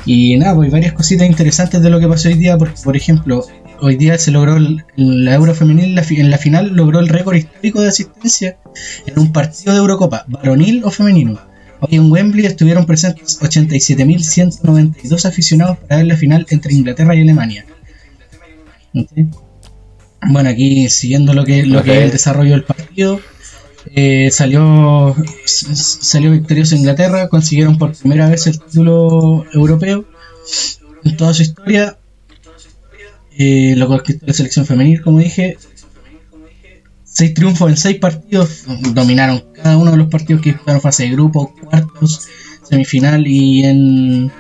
y nada, pues varias cositas interesantes de lo que pasó hoy día, porque por ejemplo, hoy día se logró la Euro femenil, la en la final logró el récord histórico de asistencia en un partido de Eurocopa, varonil o femenino. Hoy en Wembley estuvieron presentes 87.192 aficionados para ver la final entre Inglaterra y Alemania. Bueno, aquí siguiendo lo que, lo que es el desarrollo del partido, eh, salió, salió victorioso Inglaterra, consiguieron por primera vez el título europeo en toda su historia. Eh, lo conquistó la selección femenil, como dije. Seis triunfos en seis partidos, dominaron cada uno de los partidos que disputaron fase de grupo, cuartos, semifinal y en,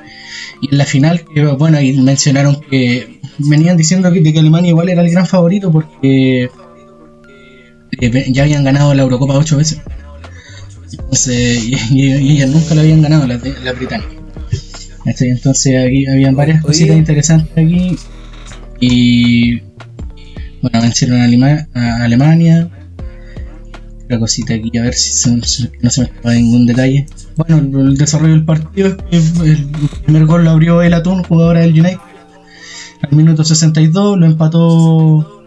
y en la final, que bueno, ahí mencionaron que venían diciendo que, que Alemania igual era el gran favorito porque eh, ya habían ganado la Eurocopa ocho veces. Entonces, y, y- y ellas nunca la habían ganado, la, la británica. Entonces aquí habían varias cositas interesantes aquí. Y bueno, vencieron a, Alema- a Alemania. Otra cosita aquí, a ver si no se me escapa ningún detalle. Bueno, el desarrollo del partido es que el primer gol lo abrió el Atún, jugadora del United. Al minuto 62 lo empató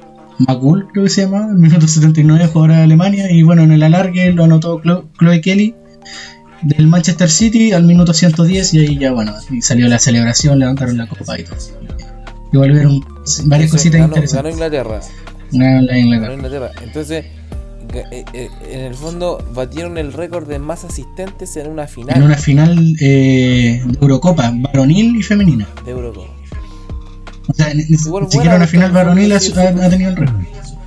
Macul, creo que se llama. Al minuto 79 jugadora de Alemania. Y bueno, en el alargue lo anotó Chlo- Chloe Kelly del Manchester City al minuto 110 y ahí ya bueno, salió la celebración, levantaron la copa y todo. Hubieron varias Eso, cositas ganó, ganó interesantes. Inglaterra. Ganaron la Ganó Inglaterra. Entonces, eh, eh, en el fondo, batieron el récord de más asistentes en una final En una final eh, de Eurocopa, varonil y femenina. de Eurocopa. O sea, ni, siquiera una final varonil ha, sí, sí. tenido el récord.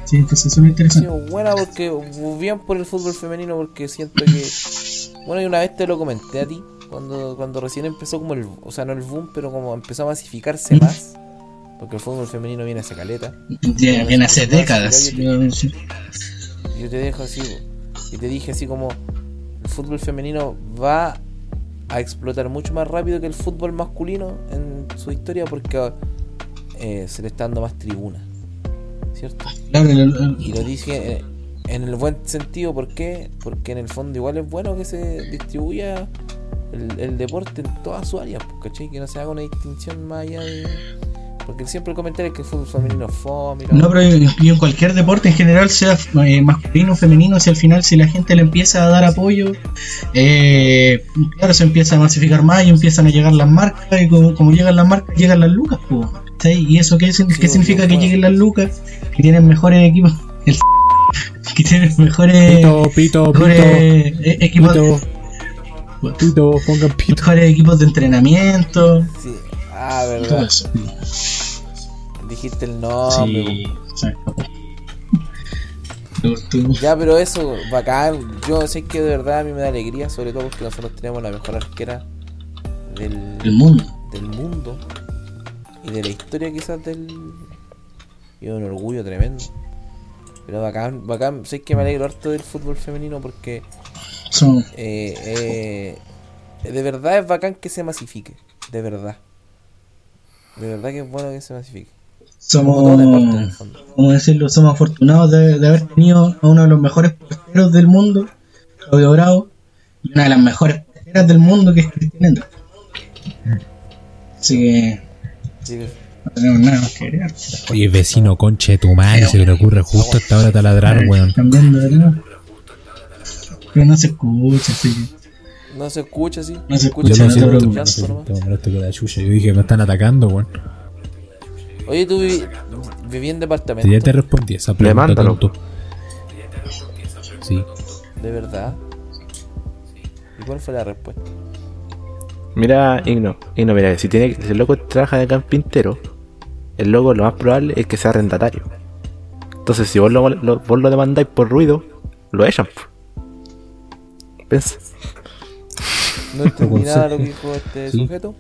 Sí, entonces eso es interesante. sido buena porque bien por el fútbol femenino porque siento que bueno y una vez te lo comenté a ti cuando cuando recién empezó como el o sea no el boom pero como empezó a masificarse ¿Mm? más porque el fútbol femenino viene a esa caleta Viene hace décadas. yo te dejo así y te dije así como el fútbol femenino va a explotar mucho más rápido que el fútbol masculino en su historia porque eh, se le está dando más tribuna cierto Claro, y lo dije eh, en el buen sentido, ¿por qué? Porque en el fondo igual es bueno que se distribuya el, el deporte en todas sus áreas, pues, ¿cachai? Que no se haga una distinción más allá de, Porque siempre el comentario es que el fútbol femenino es fome. No, pero y en cualquier deporte en general, sea eh, masculino o femenino, si al final si la gente le empieza a dar apoyo, eh, claro, se empieza a masificar más y empiezan a llegar las marcas y como, como llegan las marcas, llegan las lucas. ¿cachai? ¿Y eso qué, qué pues, significa pues, que lleguen las lucas? Que tienen mejores equipos. el que tienen mejores, Pito, pito, mejores pito. eh, equipos. Pito, pongan pito. mejores equipos de entrenamiento. Sí. Ah, verdad. Dijiste el nombre. Sí, tú- Ya, pero eso, bacán. Yo sé que de verdad a mí me da alegría, sobre todo porque nosotros tenemos la mejor arquera del, El mundo. del mundo y de la historia quizás del... Y es un orgullo tremendo. Pero bacán, bacán. Sé que me alegro harto del fútbol femenino porque Son, eh, eh, de verdad es bacán que se masifique. De verdad. De verdad que es bueno que se masifique. Como somos. ¿cómo decirlo? Somos afortunados de, de haber tenido a uno de los mejores porteros del mundo, Claudio Bravo, y una de las mejores porteras del mundo que es Cristian Endra. Así que no tenemos nada más que agregar. Oye, vecino, conche de tu madre, se le ocurre justo a esta hora taladrar, weón. Cambiando de tema. Pero no se escucha, así que no se escucha así. No se escucha escucha, Yo no lo te siento, preocupes. me siento molesto con la chucha. Yo dije, me están atacando, weón. Oye, tú viví, viví en departamento. Ya te respondí esa pregunta, Demándalo. tonto. Sí. De verdad. ¿Y cuál fue la respuesta? Mira, Igno, Igno, mira, si, tiene, si el loco trabaja de carpintero, el loco lo más probable es que sea arrendatario. Entonces, si vos lo, lo- vos lo demandáis por ruido, lo echan. ¿Ves? No entendí nada de lo que dijo este Sí. sujeto.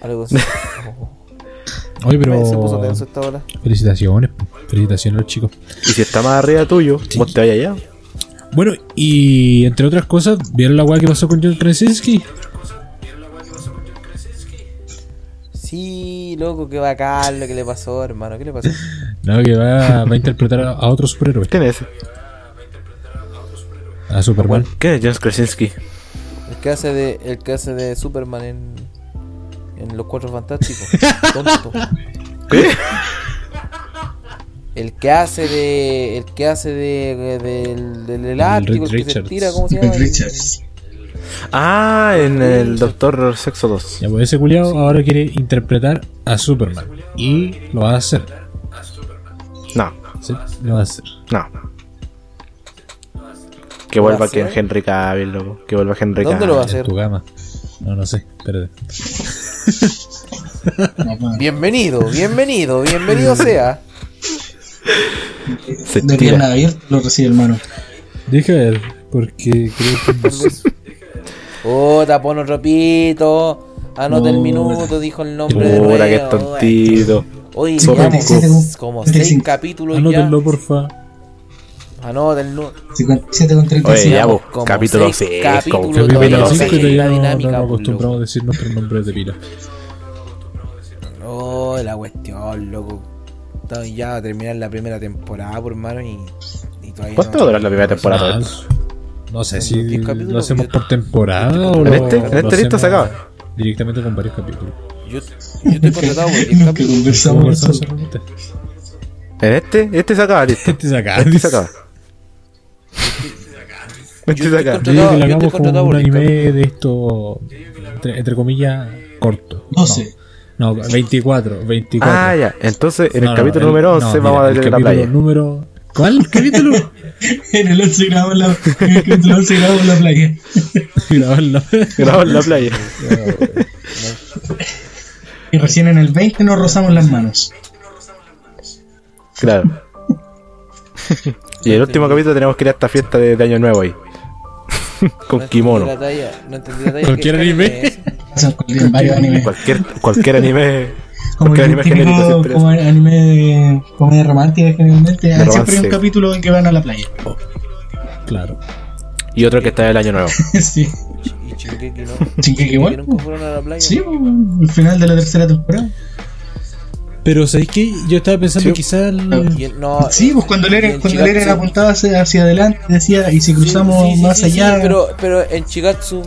Algo así. Oye, pero. Se puso tenso esta hora. Felicitaciones, felicitaciones a los chicos. Y si está más arriba tuyo, vos te vayas allá. Bueno, y entre otras cosas, ¿vieron la weá que pasó con John Krasinski? Sí, loco, qué bacán lo que le pasó, hermano. ¿Qué le pasó? No, que va, va a interpretar a, otro superhéroe, ¿Quién es a Superman. ¿Quién es John Krasinski? El que hace de, el que hace de Superman en, en Los Cuatro Fantásticos. Tonto. ¿Qué? El que hace de. El que hace de. del, del elástico, el que se tira, ¿cómo se llama? Richards. Ah, en el Doctor Sexo 2. Ya, pues ese culiao ahora quiere interpretar a Superman. Y lo va a hacer. No, Sí, lo va a hacer. no. Que ¿Lo va a vuelva que? Henry Cavill, loco. Que vuelva Henry ¿Dónde lo va a Cavill. hacer? En tu gama. No, no sé, espérate. Bienvenido, bienvenido, bienvenido sea. Se De pierna abierta lo recibe el mano. Deja ver, porque creo que. Oh, tapón otro pito. Anota el minuto, dijo el nombre de nuevo. Puta, que tontito. Hoy Sopa llevamos de coco. como Siete, seis capítulos Anótenlo, ya. porfa. Anota el número. 57 con Oye, 35. ya, vos, capítulo seis 6. capítulos Como todavía capítulo no Capítulo sé 5 qué seis. la todavía no, pues, acostumbramos a decir nuestros nombres de pila. Oh, la cuestión, loco. Está- Ya a terminar la primera temporada, por hermano, y, y todavía ¿Cuánto no- va a durar la primera temporada? No sé si lo hacemos por temporada o En este- en lo este listo se hacemos acaba. Directamente con varios capítulos. Yo, yo estoy contratado por 10 Lo que capítulos. ¿Cómo conversamos conversamos nosotros. solamente? En este, este se acaba, listo. Este se acaba. Este se acaba. Se estoy acaba. Yo digo que Yo le estoy hagamos como contratado un anime de esto, entre, entre comillas, corto. 12. No, no 24, 24. Ah, ya. Entonces, en el No, no, capítulo el- número no, 11 mira, vamos a el ver la capítulo playa. número... ¿Cuál capítulo? En el 11 grabamos la, en el capítulo 11 grabamos la playa. Grabamos en la playa. Y recién en el 20 nos rozamos las manos. Claro. y el último capítulo tenemos que ir a esta fiesta de, de Año Nuevo ahí. No Con kimono. la talla, no entendí la talla. Cualquier ¿Qué anime. varios animes. Cualquier, cualquier anime. Como Cualquier el anime genérico como es. anime de comedia romántica generalmente. ah, De siempre hay un capítulo en que van a la playa. Claro. Y otro que está del Año Nuevo. sí. Y ¿no? Shingeki igual, nunca fueron a la playa? Sí, el final de la tercera temporada. Pero ¿sabéis qué? Yo estaba pensando Sí. quizás... el- en- no, Sí, pues cuando el Eren, en cuando el Eren Shigatsu- apuntaba hacia, adelante decía, y si cruzamos Sí, sí, más sí, sí, allá, pero, pero en Chigatsu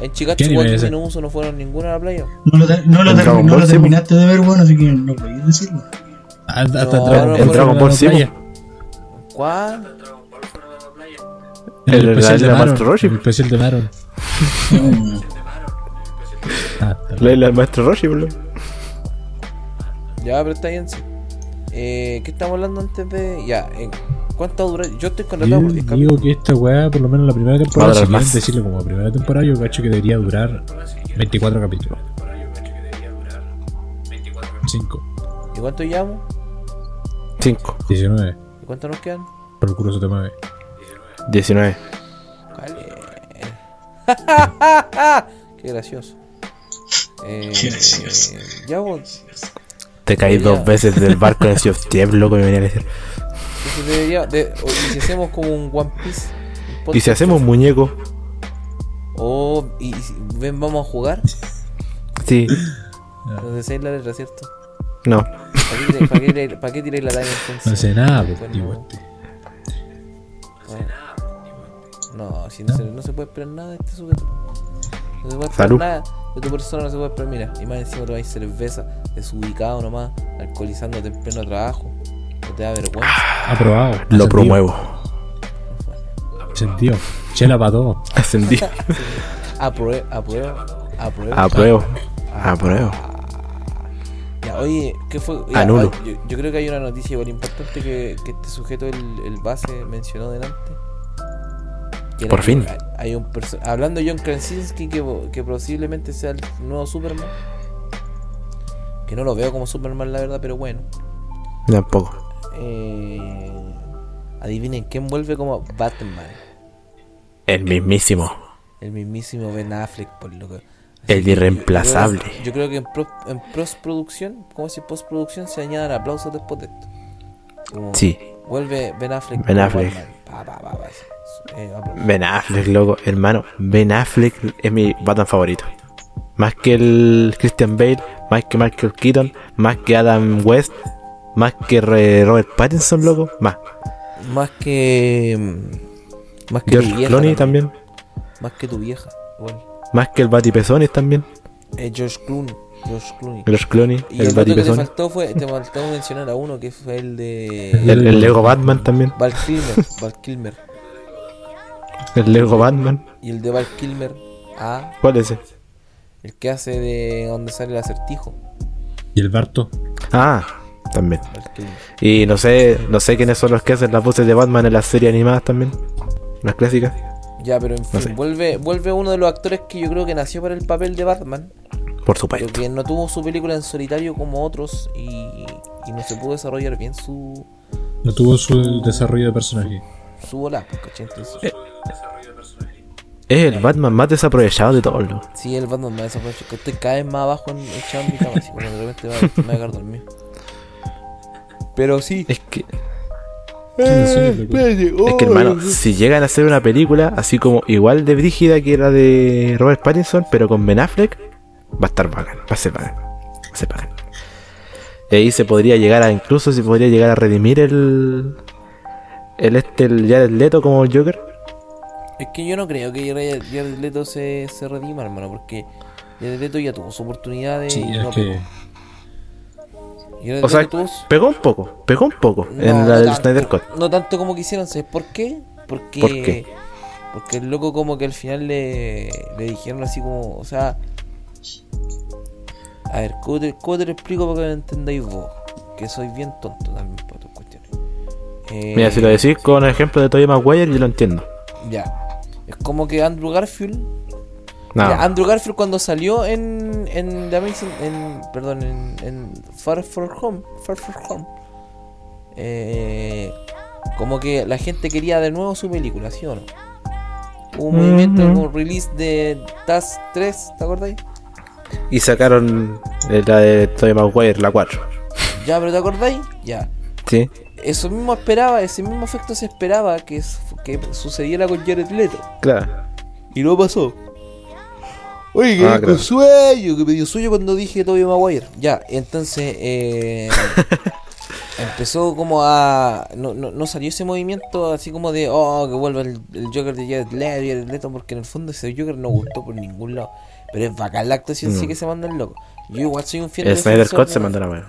En Chicago ¿Qué anime igual es ese? no uso, no fueron ninguna a la playa. No lo, no lo, ter- no lo terminaste de ver, bueno, así que no podías decirlo. Hasta, hasta No, en Dragon Ball, sí. ¿Cuál? El, El- especial de Roshi. El especial de Maron. Ah, La isla del maestro Roshi, bro. Ya, pero está bien, sí. Eh, ¿Qué estamos hablando antes de.? Ya, ¿en ¿cuánto dura? Yo estoy Yo contratado por 10 digo capítulos. que esta weá, por lo menos la primera temporada, si quieren más. decirlo como primera temporada, yo cacho que debería durar 24 capítulos. 5, ¿Y cuánto llevamos? 5, 19, ¿Y cuánto nos quedan? por el culo se te mueve. 19. Vale. Qué gracioso. Eh, Qué gracioso. eh, ya vos. Te caí Debería- dos veces del barco en el Sea of Thieves, loco, me venía a decir. Entonces debería. De, o- y si hacemos como un One Piece. un Y si hacemos muñeco, O. Y, ven, vamos a jugar. sí, No decís la letra, ¿cierto? no. ¿Para qué, tiráis- la talla entonces? No hace nada, pues, Bueno, este. No, si no se, no se puede esperar nada de este sujeto. No se puede esperar Salud. nada de tu persona, no se puede esperar. Mira, y más encima te vais cerveza, desubicado nomás, alcoholizándote en pleno trabajo. No te da vergüenza. Aprobado. Lo ascendido, promuevo. Ascendido. Chela para todo. Ascendí. Apruebo, apruebo, apruebo. Apruebo. Apruebo. Ya, oye, ¿qué fue? Ya, Anulo. ay, Yo, yo creo que hay una noticia igual importante que, que este sujeto, el, el base, mencionó delante. Por fin. Hay, hay un Hablando John Krasinski, que, que posiblemente sea el nuevo Superman. Que no lo veo como Superman, la verdad, pero bueno. Tampoco. Eh, adivinen, ¿quién vuelve como Batman? El mismísimo. El mismísimo Ben Affleck, por lo que. El irreemplazable. Yo creo que, yo creo que en, pro- en postproducción, como si postproducción, se añadan aplausos después de esto. Como Sí. Vuelve Ben Affleck. Ben Affleck. Batman. Pa, pa, pa, pa. Eh. Ben Affleck, loco. Hermano, Ben Affleck es mi Batman favorito. Más que el Christian Bale, más que Michael Keaton, más que Adam West, más que Robert Pattinson, loco. Más. Más que. mm, Más que tu George vieja. Clooney también. Más que tu vieja. Igual. Más que el Batipezones también. Eh, George Clooney. George Clooney. George Clooney, Y el el otro que te faltó fue. Te faltó mencionar a uno que fue el de. El, el Lego Batman también. Val Kilmer. Val Kilmer. El Lego Batman. Y el de Val Kilmer. Ah, ¿Cuál es ese? el que hace de donde sale el acertijo. Y el Barto. Ah, también. Y no sé, no sé quiénes son los que hacen las voces de Batman en las series animadas también. Las clásicas. Ya, pero en fin, sé. vuelve, vuelve uno de los actores que yo creo que nació para el papel de Batman, Por pero supuesto. que no tuvo su película en solitario como otros y, y no se pudo desarrollar bien su, No tuvo su desarrollo de personaje. Su bola, pues, ¿cachai? Entonces, Es el Batman más desaprovechado de todos. loco. sí, el Batman me desapareció, que estoy cada vez más abajo en echado en mi cama, así, de repente me, voy a quedar dormido. Pero sí. Es que, loco. es que hermano, si llegan a hacer una película así como igual de brígida que era de Robert Pattinson, pero con Ben Affleck, va a estar bacán, va a ser bacán. Va a ser bacán. Y ahí se podría llegar a, incluso se podría llegar a redimir el. El este, el Jared Leto como el Joker. Es que yo no creo que Jared Leto se, se redima, hermano, porque Jared Leto ya tuvo su oportunidad de... Sí, y es no que. Jared O sea, tuvo pegó un poco, pegó un poco No, en no la del tanto, Snyder Cut. No tanto como quisieron, ¿sabes por qué? Porque, ¿Por qué? Porque el loco como que al final le, le dijeron así como, o sea... A ver, ¿cómo te, cómo te lo explico para que lo entendáis vos? Que soy bien tonto también cuestiones. Eh, Mira, si lo decís con el ejemplo de Tobey Maguire, yo lo entiendo. Ya. Es como que Andrew Garfield... No, Mira, Andrew Garfield cuando salió en, en The Amazing... En, perdón, en, en Far From Home. Far From Home. Eh, como que la gente quería de nuevo su película, ¿sí o no? Hubo un movimiento, un release de Task 3, ¿te acordáis? y sacaron eh, la de Tobey Maguire, la 4. Ya, pero ¿te acordáis? Ya. Sí. Eso mismo esperaba, ese mismo efecto se esperaba que, que sucediera con Jared Leto. Claro. Y no pasó. Oye, que Ah, me dio claro. sueño, que me dio sueño cuando dije Tobey Maguire. Ya, entonces, eh, empezó como a. No, no, no salió ese movimiento así como de. Oh, que vuelva el, el Joker de Jared Leto Jared Leto, porque en el fondo ese Joker no gustó por ningún lado. Pero es bacán la actuación, sí que se manda el loco. Yo igual soy un fiel El Snyder defensor Cut de- se mandó la mano.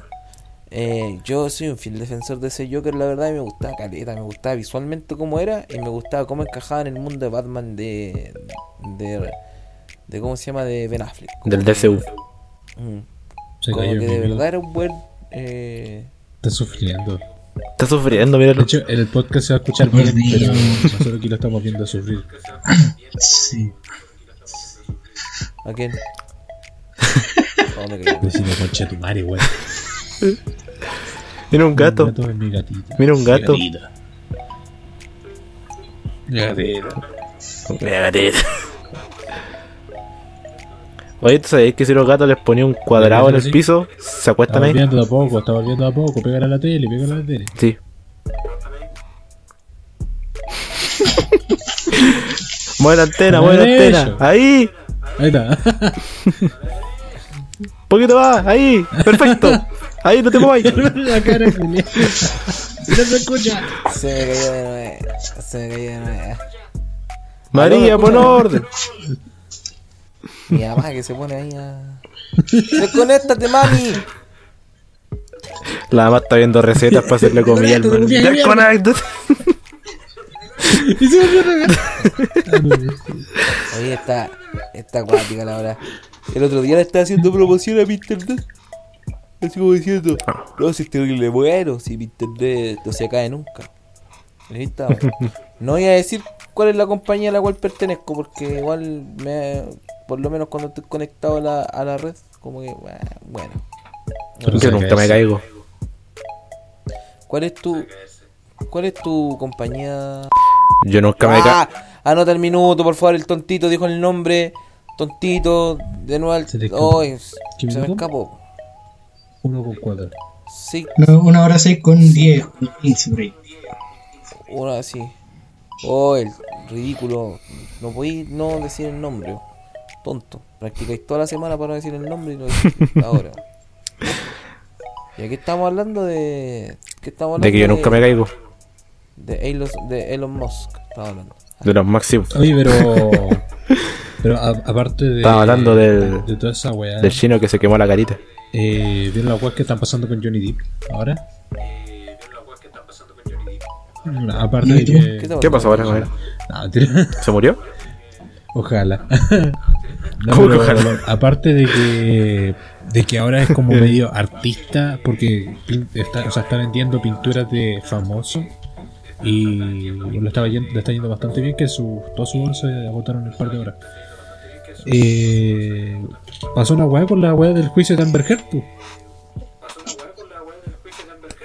Eh, yo soy un fiel defensor de ese Joker, la verdad, y me gustaba caleta, me gustaba visualmente cómo era y me gustaba cómo encajaba en el mundo de Batman de. de. de ¿Cómo se llama? De Ben Affleck. Como Del que- DCU. Mm, Se como que de verdad era un buen. Eh, Está sufriendo. Está sufriendo, De míralo. hecho, en el podcast se va a escuchar bien, pero nosotros aquí lo estamos viendo sufrir. Sí. ¿A quién? Me caí. Vecino concha de tu madre, weón. Mira un gato. Un gato mi gatito. Mira un gato. Gatita. Gatita. Mira. Oye, ¿tú sabías que si los gatos les ponía un cuadrado en el Sí. piso, se Está acuestan ahí? volviendo de a poco, está volviendo a poco. Pégale a la tele, pégale a la tele. Sí. mueve la antena, mueve la antena. Ahí. Ahí está. Poquito más. Ahí. Perfecto. Ahí no te muevas. la cara. No se escucha. Se me cayó de nuevo. Se me cayó de nuevo. María, pon orden. Mi mamá que se pone ahí a. ¡Desconéctate, mami! La mamá está viendo recetas para hacerle comida al man. Desconéctate. Y se volvió a. Oye, está, está acuática la hora. El otro día le estaba haciendo promoción a mi internet. Así como diciendo, no, si es terrible bueno, si mi internet no se cae nunca. No voy a decir cuál es la compañía a la cual pertenezco, porque igual me, por lo menos cuando estoy conectado a la, a la red, como que, bueno, bueno. Yo nunca me caigo. ¿Cuál es tu, cuál es tu compañía? Yo nunca me caigo. Ah, anota el minuto, por favor, el tontito dijo el nombre. Tontito, de nuevo al... Oh, es- ¿Qué se me escapó. Uno con cuatro. Sí, No, una hora seis con 10, con 15 por ahí. uno así. Oh, el ridículo. No podéis no decir el nombre. Tonto. Practicáis toda la semana para no decir el nombre y lo decís ahora. Y aquí estamos hablando de. ¿Qué estamos hablando De que yo nunca me caigo. De Elon, de Elon Musk. Estamos hablando. De los máximos. Oye, pero. Pero a- aparte de. Estaba hablando del- De toda esa weá. Del chino que se quemó la carita. Eh, ¿Vieron las weas que están pasando con Johnny Depp ahora? Mm, Aparte de que. ¿Qué te ¿Qué pasó ahora con él? No, mentira. ¿Se murió? Ojalá. No, ¿Cómo que ojalá? Aparte de que de que ahora es como medio artista porque está, o sea, está vendiendo pinturas de famoso y le, estaba yendo, le está yendo bastante bien que su, todos sus obras se agotaron en un par de horas. Eh, pasó una weá con la weá del juicio de Amber Heard.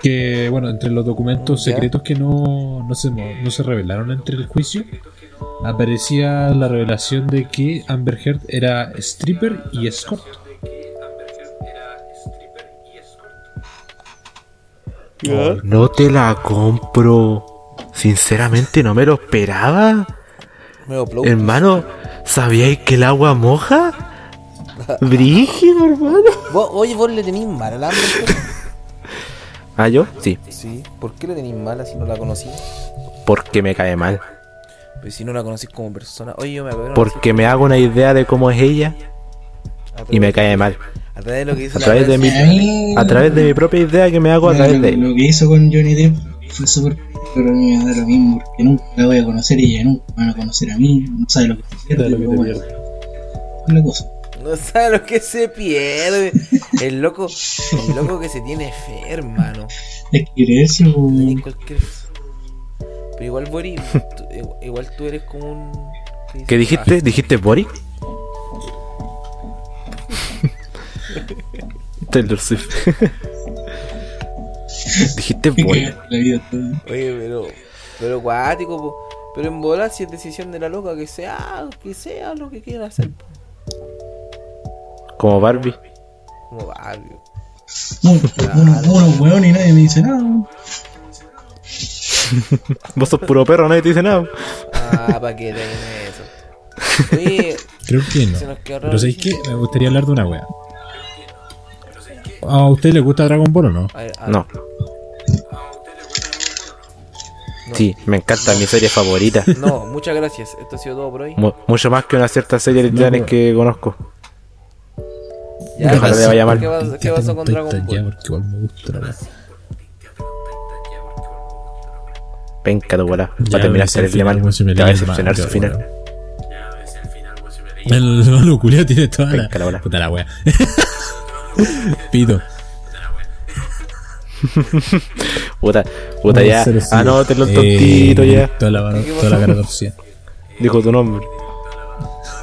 Que bueno, entre los documentos secretos que no, no, se, no se revelaron entre el juicio, aparecía la revelación de que Amber Heard era stripper y escort. No te la compro. Sinceramente no me lo esperaba. Hermano, ¿sabíais que el agua moja? Brígido, hermano. Vos- oye, vos le tenís mal al hambre. ¿Ah, yo? Sí, Sí. ¿Por qué le tenís mala si no la conocí? porque me cae mal. Pues si no la conocís como persona. Oye, yo me acuerdo. Porque me hago una idea de cómo es ella y me cae mal. A través de lo que dice A la través de mi, A mí, a través de mi propia idea que me hago a través de él. lo que hizo con Johnny Depp fue súper. Pero a mí me da lo mismo, porque nunca la voy a conocer y ella nunca me van a conocer a mí. No sabe lo que se pierde. Lo que te bueno, pierde. es la cosa. No sabe lo que se pierde. El loco, el loco que se tiene fe, hermano. Es que pues, cualquier. Pero igual, Boris, tú- igual- tú eres como un. ¿Qué dijiste? ¿Dijiste Boric? Taylor Swift. ¿Dijiste Boric? la vida todo. Ah, Oye, pero. Pero cuático, po. Pero en volar si es decisión de la loca, que sea, que sea lo que quieran hacer. po. Como Barbie. Como barrio. Uno, uno, uno, weón, y nadie me dice nada. Vos sos puro perro, nadie te dice nada. Ah, para que tengan eso. Oye, Creo que no. Pero ¿sabéis qué? Me gustaría hablar de una wea. ¿A usted le gusta Dragon Ball o no? a- No. Sí, me encanta, mi serie favorita. No, muchas gracias. Esto ha sido todo por hoy. Mu- mucho más que una cierta serie de No, titanes no. que conozco. Ya, Ojalá le vaya mal. ¿Qué, pasó con Dragon Ball? igual me gusta la weá. Penca tu bola. Ya, Va a terminar ves el final, Te va a decepcionar su final. El culiao tiene toda la. Penca la bola. Puta la wea. Pito. Puta, puta ya. Anótelo el Eh, tontito ya. Toda la, mano- ¿Qué toda la cara torcida. Dijo tu nombre.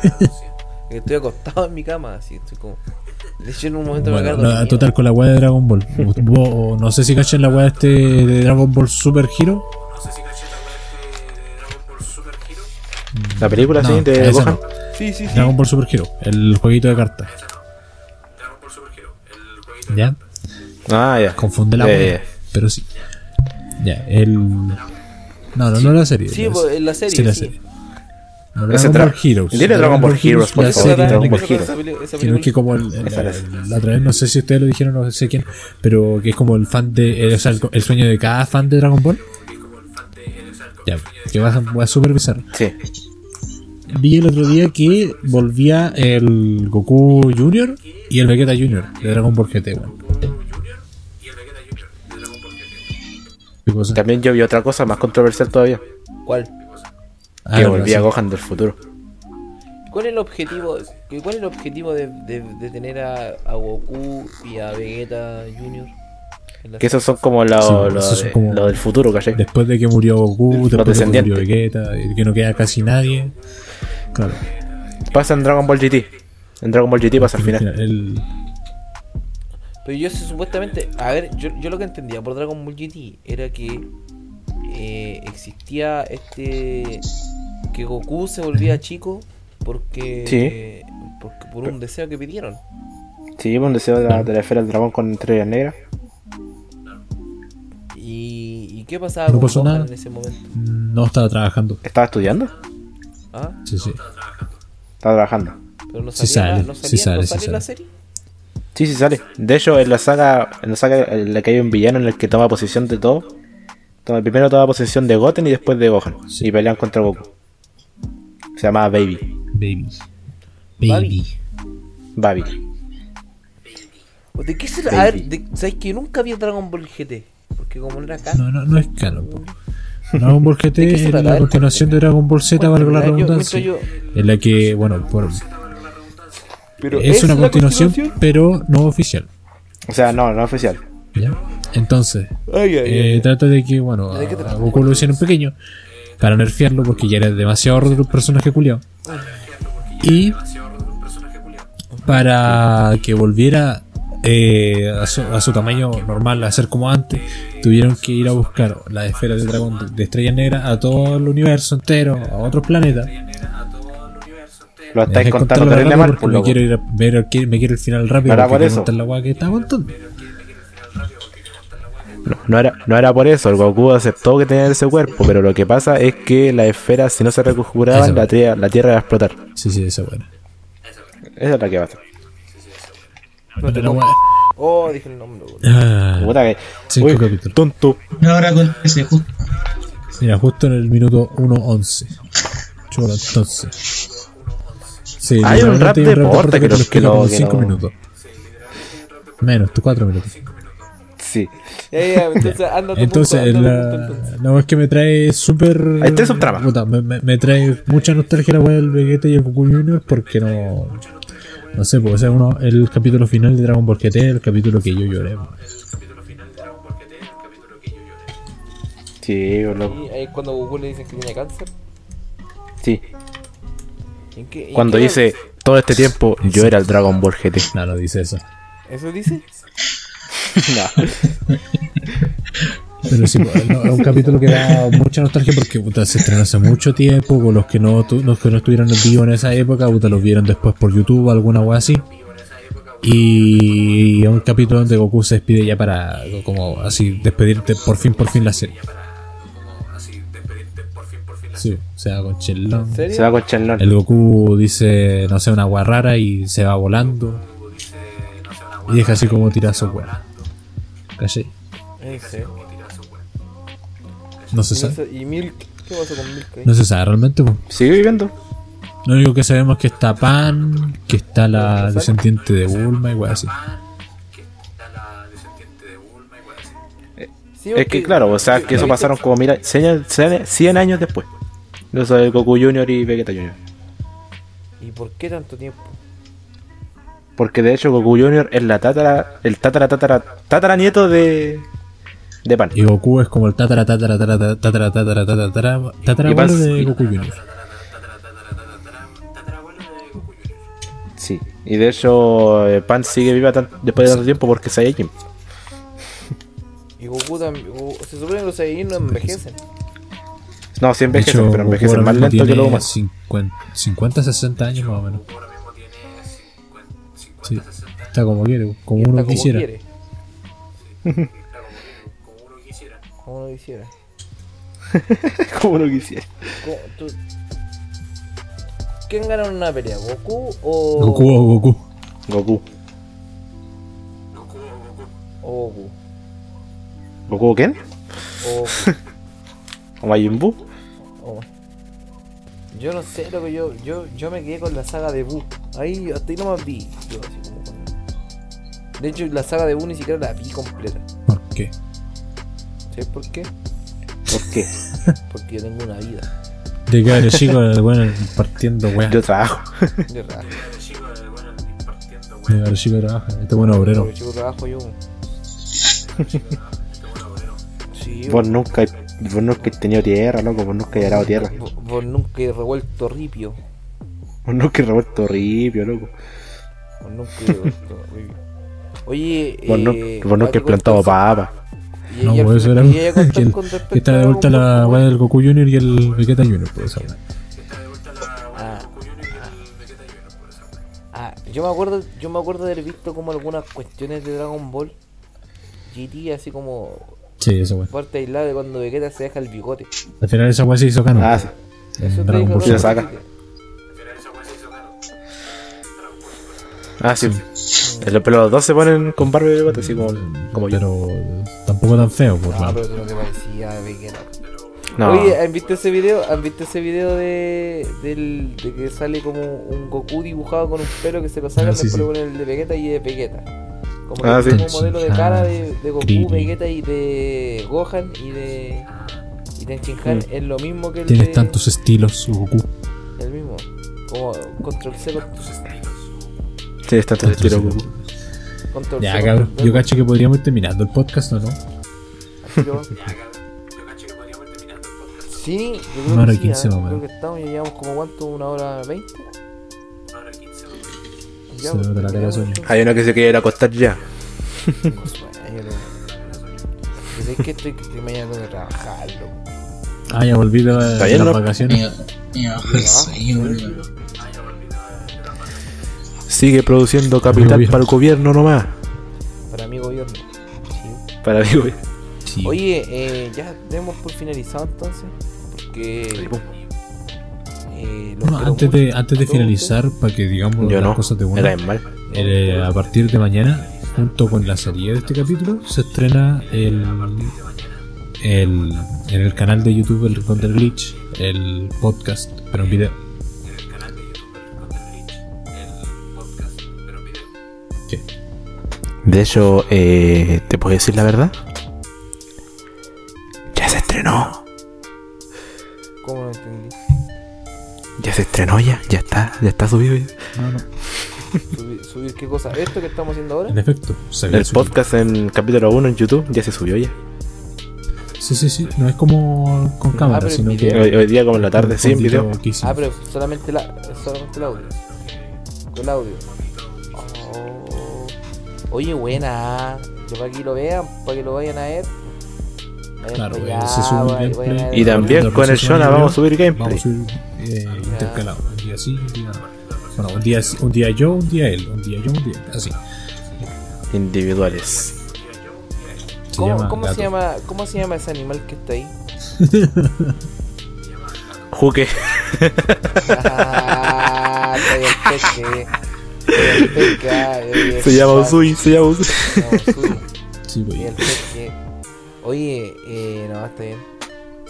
Estoy acostado en mi cama, así, estoy como... De hecho, en un momento me Bueno, acuerdo... no, total, con la weá de Dragon Ball. No sé si cachan la weá este de Dragon Ball Super Hero. La película, No, sí, de Gohan. no. Sí, sí, sí. Dragon Ball Super Hero, el jueguito de cartas. ¿Ya? Ah, ya. Confunde la ya. Pero sí. Ya, el. No, no, no la serie. Sí, la- serie, Sí, la sí. serie. No, Ese Dragon Ball Heroes. Dile Dragon Ball Heroes, por la favor, serie Dragon Ball Heroes. Que no es que como el, el- la otra vez, no sé si ustedes lo dijeron, no sé quién, pero que es como el fan de, eh, o sea, el, el sueño de cada fan de Dragon Ball. Ya, que va, va súper bizarro. Sí. Vi el otro día que volvía el Goku Junior y el Vegeta Junior de Dragon Ball GT, weón. ¿Qué cosa? También yo vi otra cosa más controversial todavía. ¿Cuál? Ah, que volvía verdad, Gohan del futuro. ¿Cuál es el objetivo, cuál es el objetivo de, de, de tener a, a Goku y a Vegeta Junior? Que esos son como lo, Sí, lo esos son de- como- lo del futuro, ¿cachai? Después de que murió Goku, después de que murió Vegeta, que no queda casi nadie. Claro. Pasa en Dragon Ball GT. En Dragon Ball GT pasa al final. El, Pero yo sé, supuestamente, a ver, yo, yo lo que entendía por Dragon Ball GT era que eh, existía este que Goku se volvía chico porque, porque por un deseo que pidieron. Sí, pues, un deseo de la, de la esfera del dragón con estrellas negras. ¿Y, y qué pasaba No con pasó nada. en ese momento? no estaba trabajando. ¿Estaba estudiando? ¿Ah? Sí, sí. Estaba trabajando. Pero no Sí sale, no sí sale, no sí salía en la sale. serie. Sí, sí sale. De hecho, en la saga, en la saga en la que hay un villano en el que toma posesión de todo. Toma, primero toma posesión de Goten y después de Gohan. Sí. Y pelean contra Goku. Se llamaba Baby. Baby. Baby. Baby. Baby. ¿O ¿De qué se Baby. A ver, de- ¿sabes que nunca vi Dragon Ball GT? Porque como no era acá. No, no, no es canon. po. Dragon Ball GT ¿De qué se es la continuación de Dragon Ball Z, valga la redundancia. yo- En la que, bueno, por- Pero es una la continuación, pero no oficial. O sea, no, no oficial. ¿ya? Entonces, Ay, ay, eh, ay. trata de que, bueno, ¿De qué a, a Goku lo hicieron pequeño para nerfearlo porque ya era demasiado roto el personaje culiao. Y para que volviera eh, a, su, a su tamaño normal, a ser como antes, tuvieron que ir a buscar las esferas de dragón de, de estrella negra a todo el universo entero, a otros planetas. Lo Me estáis contando terrible rápido mal, porque por me loco. quiero ir a ver, me quiero el final rápido. No era porque por quiero eso. contar la weá que estaba contando. No, no era, no era por eso, el Goku aceptó que tenía ese cuerpo, pero lo que pasa es que las esferas, si no se Eso. la, tierra- la Tierra iba a explotar. Sí, sí, esa buena. Esa es la que pasa. Pero la weá- Oh, dije el nombre. boludo. Ah, Puta que. Cinco Uy, capítulos. tonto. Ahora con ese justo. Mira, justo en el minuto 1.11. Chola, entonces. Sí, Hay un literalmente rap hay de un rap porta de que que lo- como en que 5 no- minutos. Menos, tú 4 minutos. Sí. Ya, ya, entonces anda Entonces, punto, anda la, punto, entonces. la es que me trae súper. Hay tres subtramas. puta, Me, me, me trae mucha nostalgia la weá del Vegeta y el Goku Junior porque no. No sé, pues, o sea, uno, el capítulo final de Dragon Ball GT, el capítulo que yo lloré. Sí, loco. Y ahí es cuando Goku le dicen que tiene cáncer. Sí. ¿En qué- en Cuando qué- dice todo este tiempo yo era el Dragon Ball GT. No, no dice eso. ¿Eso dice? No. Pero sí, pues, no, es un capítulo que da mucha nostalgia porque puta, se estrenó hace mucho tiempo. Con los que no, tu- los que no estuvieron en vivo en esa época, puta, los vieron después por YouTube, alguna wea así. Y es un capítulo donde Goku se despide ya para, como así, despedirte por fin, por fin la serie. Sí, se va con ¿En Chelón. serio? Se va con Chenlong. El Goku dice, no sé, una wea rara y se va volando. Y deja así como tirazo wea. ¿Cachai? ¿En serio? No se sabe. sé- ¿Y Milk? ¿Qué pasó con Milk ahí? No se sabe realmente, pues. Sigue viviendo. Lo único que sabemos es que está Pan, que está la descendiente de Bulma y weá así. Sí, Es que claro, o sea, que eso pasaron como mira, 100, 100 años después. No sabe Goku Junior y Vegeta Junior. ¿Y por qué tanto tiempo? Porque de hecho Goku Junior es la tatara, el tatara tatara tatara nieto de de Pan. Y Goku es como el tatara tatara tatara tatara tatara tatara tatara de Goku Junior. Sí, y de hecho eh, Pan sigue viva después de tanto tiempo porque es Saiyajin. Y Goku también, se supone que los Saiyajin no envejecen. No, sí envejecen, hecho, pero Goku envejecen ahora más mismo lento que tiene los humanos. 50, 50, 60 años más o menos. Sí, está como quiere, como Está uno como quisiera. quiere. Como uno quisiera. Como uno quisiera. Co- tú- ¿Quién gana en una pelea? ¿Goku o Goku o Goku. Goku. o Goku? ¿Goku quién? O Goku. ¿O Majin Buu? Yo no sé lo que yo, yo. Yo me quedé con la saga de Buu. Ahí hasta ahí no me vi. Yo así como con- De hecho la saga de Buu ni siquiera la vi completa. ¿Por qué? ¿Sabes por qué? ¿Por qué? Porque yo tengo una vida. De que eres chico, el bueno partiendo weá. Yo trabajo. De rato. De eres chico trabaja, este bueno obrero. Chico trabajo yo. Sí, Vos nunca, vos nunca has tenido tierra, loco. Vos nunca has arado tierra. vos, vos nunca he revuelto ripio. Vos nunca has revuelto ripio, loco. Vos nunca he revuelto ripio. Oye, Vos, no, eh, vos nunca ¿a has plantado papa. y- No, y al eso final- era y ella contar que, está de vuelta la weá del Goku Junior y el Vegeta Junior, pues esa weá. Ah, ah, yo me acuerdo, yo me acuerdo de haber visto como algunas cuestiones de Dragon Ball GT así como Sí, esa weá. parte aislada de cuando Vegeta se deja el bigote. Al final esa weá se hizo canon. Ah, sí. Eso te dijo Ball Sí, la Dragon Super. saca. Ball. Ah, sí. Pero pero los dos se ponen con barba y bigote, así como, como yo. Pero tampoco tan feo, pues. No, weón. pero tú no te parecía Vegeta. No, Oye, ¿han visto ese video? ¿Han visto ese video de, del, de que sale como un Goku dibujado con un pelo que se lo sacan, Ah, sí, después sí. le ponen el de Vegeta y de Vegeta? Como Ah, que sí. un modelo de cara de, de Goku, Krillin. Vegeta y de Gohan y de y Tenchinhan Mm. es lo mismo que el Tienes de, tantos estilos, Goku. el mismo. Como control C con tus estilos. todo Tantos estilo estilos. Goku. Control Ya, C, cabrón. control Yo cacho que podríamos ir terminando el podcast, ¿o no? así lo- Sí, yo creo Una hora que y sí, quince ¿ah? más o creo que estamos, ya llevamos como cuánto, una hora veinte. Ya, Se me nota la cara de sueño. Hay uno que se quiere ir a acostar ya. Pues es que estoy que mañana que trabajar, loco. Ah, ya volví de, de Está bien, las vacaciones. Sueño. Sigue produciendo capital Gobierno. para el gobierno nomás. Para mi gobierno. Sí. Para güey. Sí. Oye, eh, ya demos por finalizado entonces. Porque. Eh, antes de, antes de finalizar, para que digamos Yo las no. cosas de una, mal. eh, a partir de mañana, junto con la salida de este capítulo, se estrena el, el en el canal de YouTube El Rincón del Glitch, el podcast, pero en video. ¿Qué? De hecho, eh, ¿te puedo decir la verdad? Ya se estrenó. ¿Cómo entendí? Ya se estrenó ya. Ya está. Ya está subido ya. No, no. Subir, subir qué cosa? ¿Esto que estamos haciendo ahora? En efecto, se El subido. podcast en capítulo 1 en YouTube ya se subió ya. Sí, sí, sí. No es como con cámara, pero en sino que. Hoy, hoy día como en la tarde, sí, en cortito video. Ah, pero solamente, la, solamente el audio. El audio. Oh. Oye, buena. Yo para que lo vean, para que lo vayan a ver. Vayan Claro, eh, allá, se sube el gameplay. Y también con el Shona vamos a subir gameplay. Vamos a subir eh, intercalado. Un día sí, un día no. Bueno, un día, un día yo, un día él. Un día yo, un día él. Así. Individuales. Se ¿Cómo, llama cómo se llama, ¿Cómo se llama ese animal que está ahí? Juque. Ah, el el Se llama Usui, se llama Usui. se llama Usui. Sí, Y el peque. Oye, eh, no, está bien.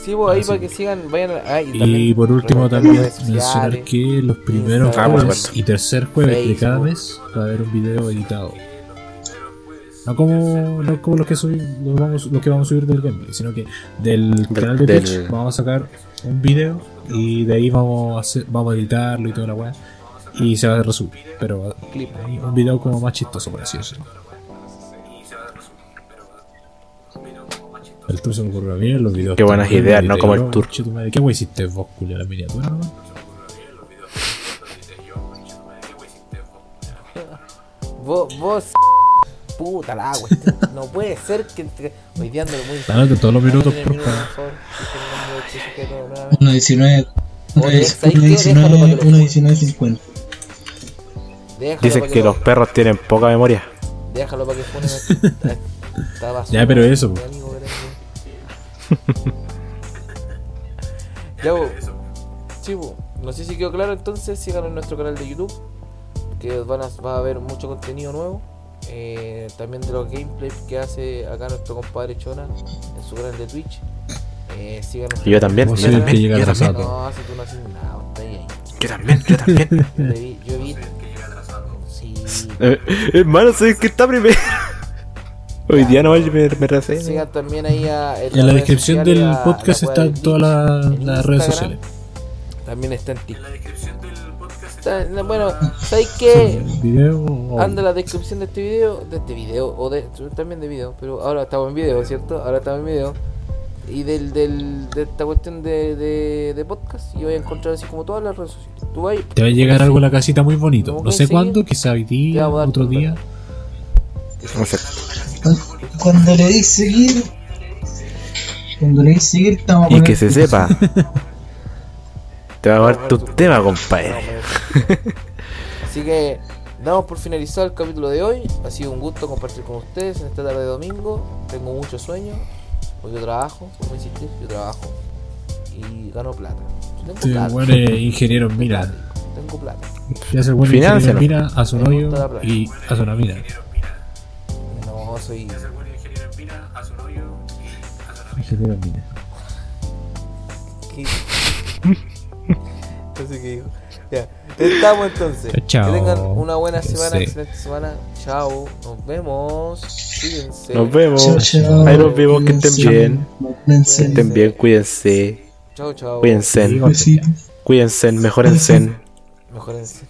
Sí, pues ahí Ah, para que sigan, vayan a. ah, Y también por último también mencionar que los primeros jueves supuesto. y tercer jueves de cada mes va a haber un video editado. No como, no como los que subimos, los, vamos, los que vamos a subir del gameplay, sino que del canal de del- Twitch vamos a sacar un video y de ahí vamos a hacer, vamos a editarlo y toda la weá. Y se va a resubir. Pero hay un video como más chistoso por así decirlo. El tour se me ocurrió a mí, los videos. Qué buenas ideas, no como el tour. conche tu madre, ¿Qué wey hiciste vos, Julio, la miniatura? Vos, vos. Puta la agua. No puede ser que. entre- Hoy día ando muy. Dale todos los minutos, por favor. por favor. Dice el nombre del sujeto nuevamente. 1.19. Oye, ¿sabes qué? 1.19, Déjalo para que lo 1.19.50. Déjalo Dicen que lo- los perros tienen poca memoria. Déjalo para que funen Ya, pero eso, Ya, po. Sí, po. no sé si quedó claro entonces, síganos en nuestro canal de YouTube, que van a, va a haber mucho contenido nuevo. eh, también de los gameplays que hace acá nuestro compadre Chona en su canal de Twitch. Eh, síganos Y yo también, yo también, que llega yo atrasado. también, No, si tú no haces nada, está ahí. yo también, yo también. Yo, vi- yo he visto. Sí. Eh, hermano, soy el que está primero. Hoy día no me, me. Sigan también ahí a, En la descripción del a- podcast la están todas las- en redes sociales. También está en TikTok. Está- Bueno, ¿sabes qué? Anda la descripción de este video, de este video, o de también de video, pero ahora estamos en video, ¿cierto? Ahora estamos en video. Y del, del, de esta cuestión de, de, de podcast, y voy a encontrar así como todas las redes sociales. Tú vas Te va a llegar algo a la casita muy bonito. ¿Cómo No sé cuándo, quizá hoy Te día, vamos a dar Cuando le di seguir, cuando le di seguir, estamos a Y que se sepa. Te va a dar tu tema, compadre. Así que damos por finalizado el capítulo de hoy. Ha sido un gusto compartir con ustedes en esta tarde de domingo. Tengo mucho sueño. Porque yo trabajo, por insistir, yo trabajo. Y gano plata. Tengo Este plata. ingeniero en mina. Tengo plata. Ya se ingeniero en Fináncialo. mina, hace un Me hoyo gusta la plata. y hace una mina. No, soy. Ingeniero en mina. ¿Qué? Sé qué digo. Ya, estamos entonces. Chao. Que tengan una buena semana, Sí. excelente semana. Chao, nos vemos. Cuídense. Nos vemos. Chao, chao. Ahí nos vemos, que estén bien. Cuídense. Estén bien, cuídense. Chao, chao. Cuídense. Cuídense, mejorense. Mejorense.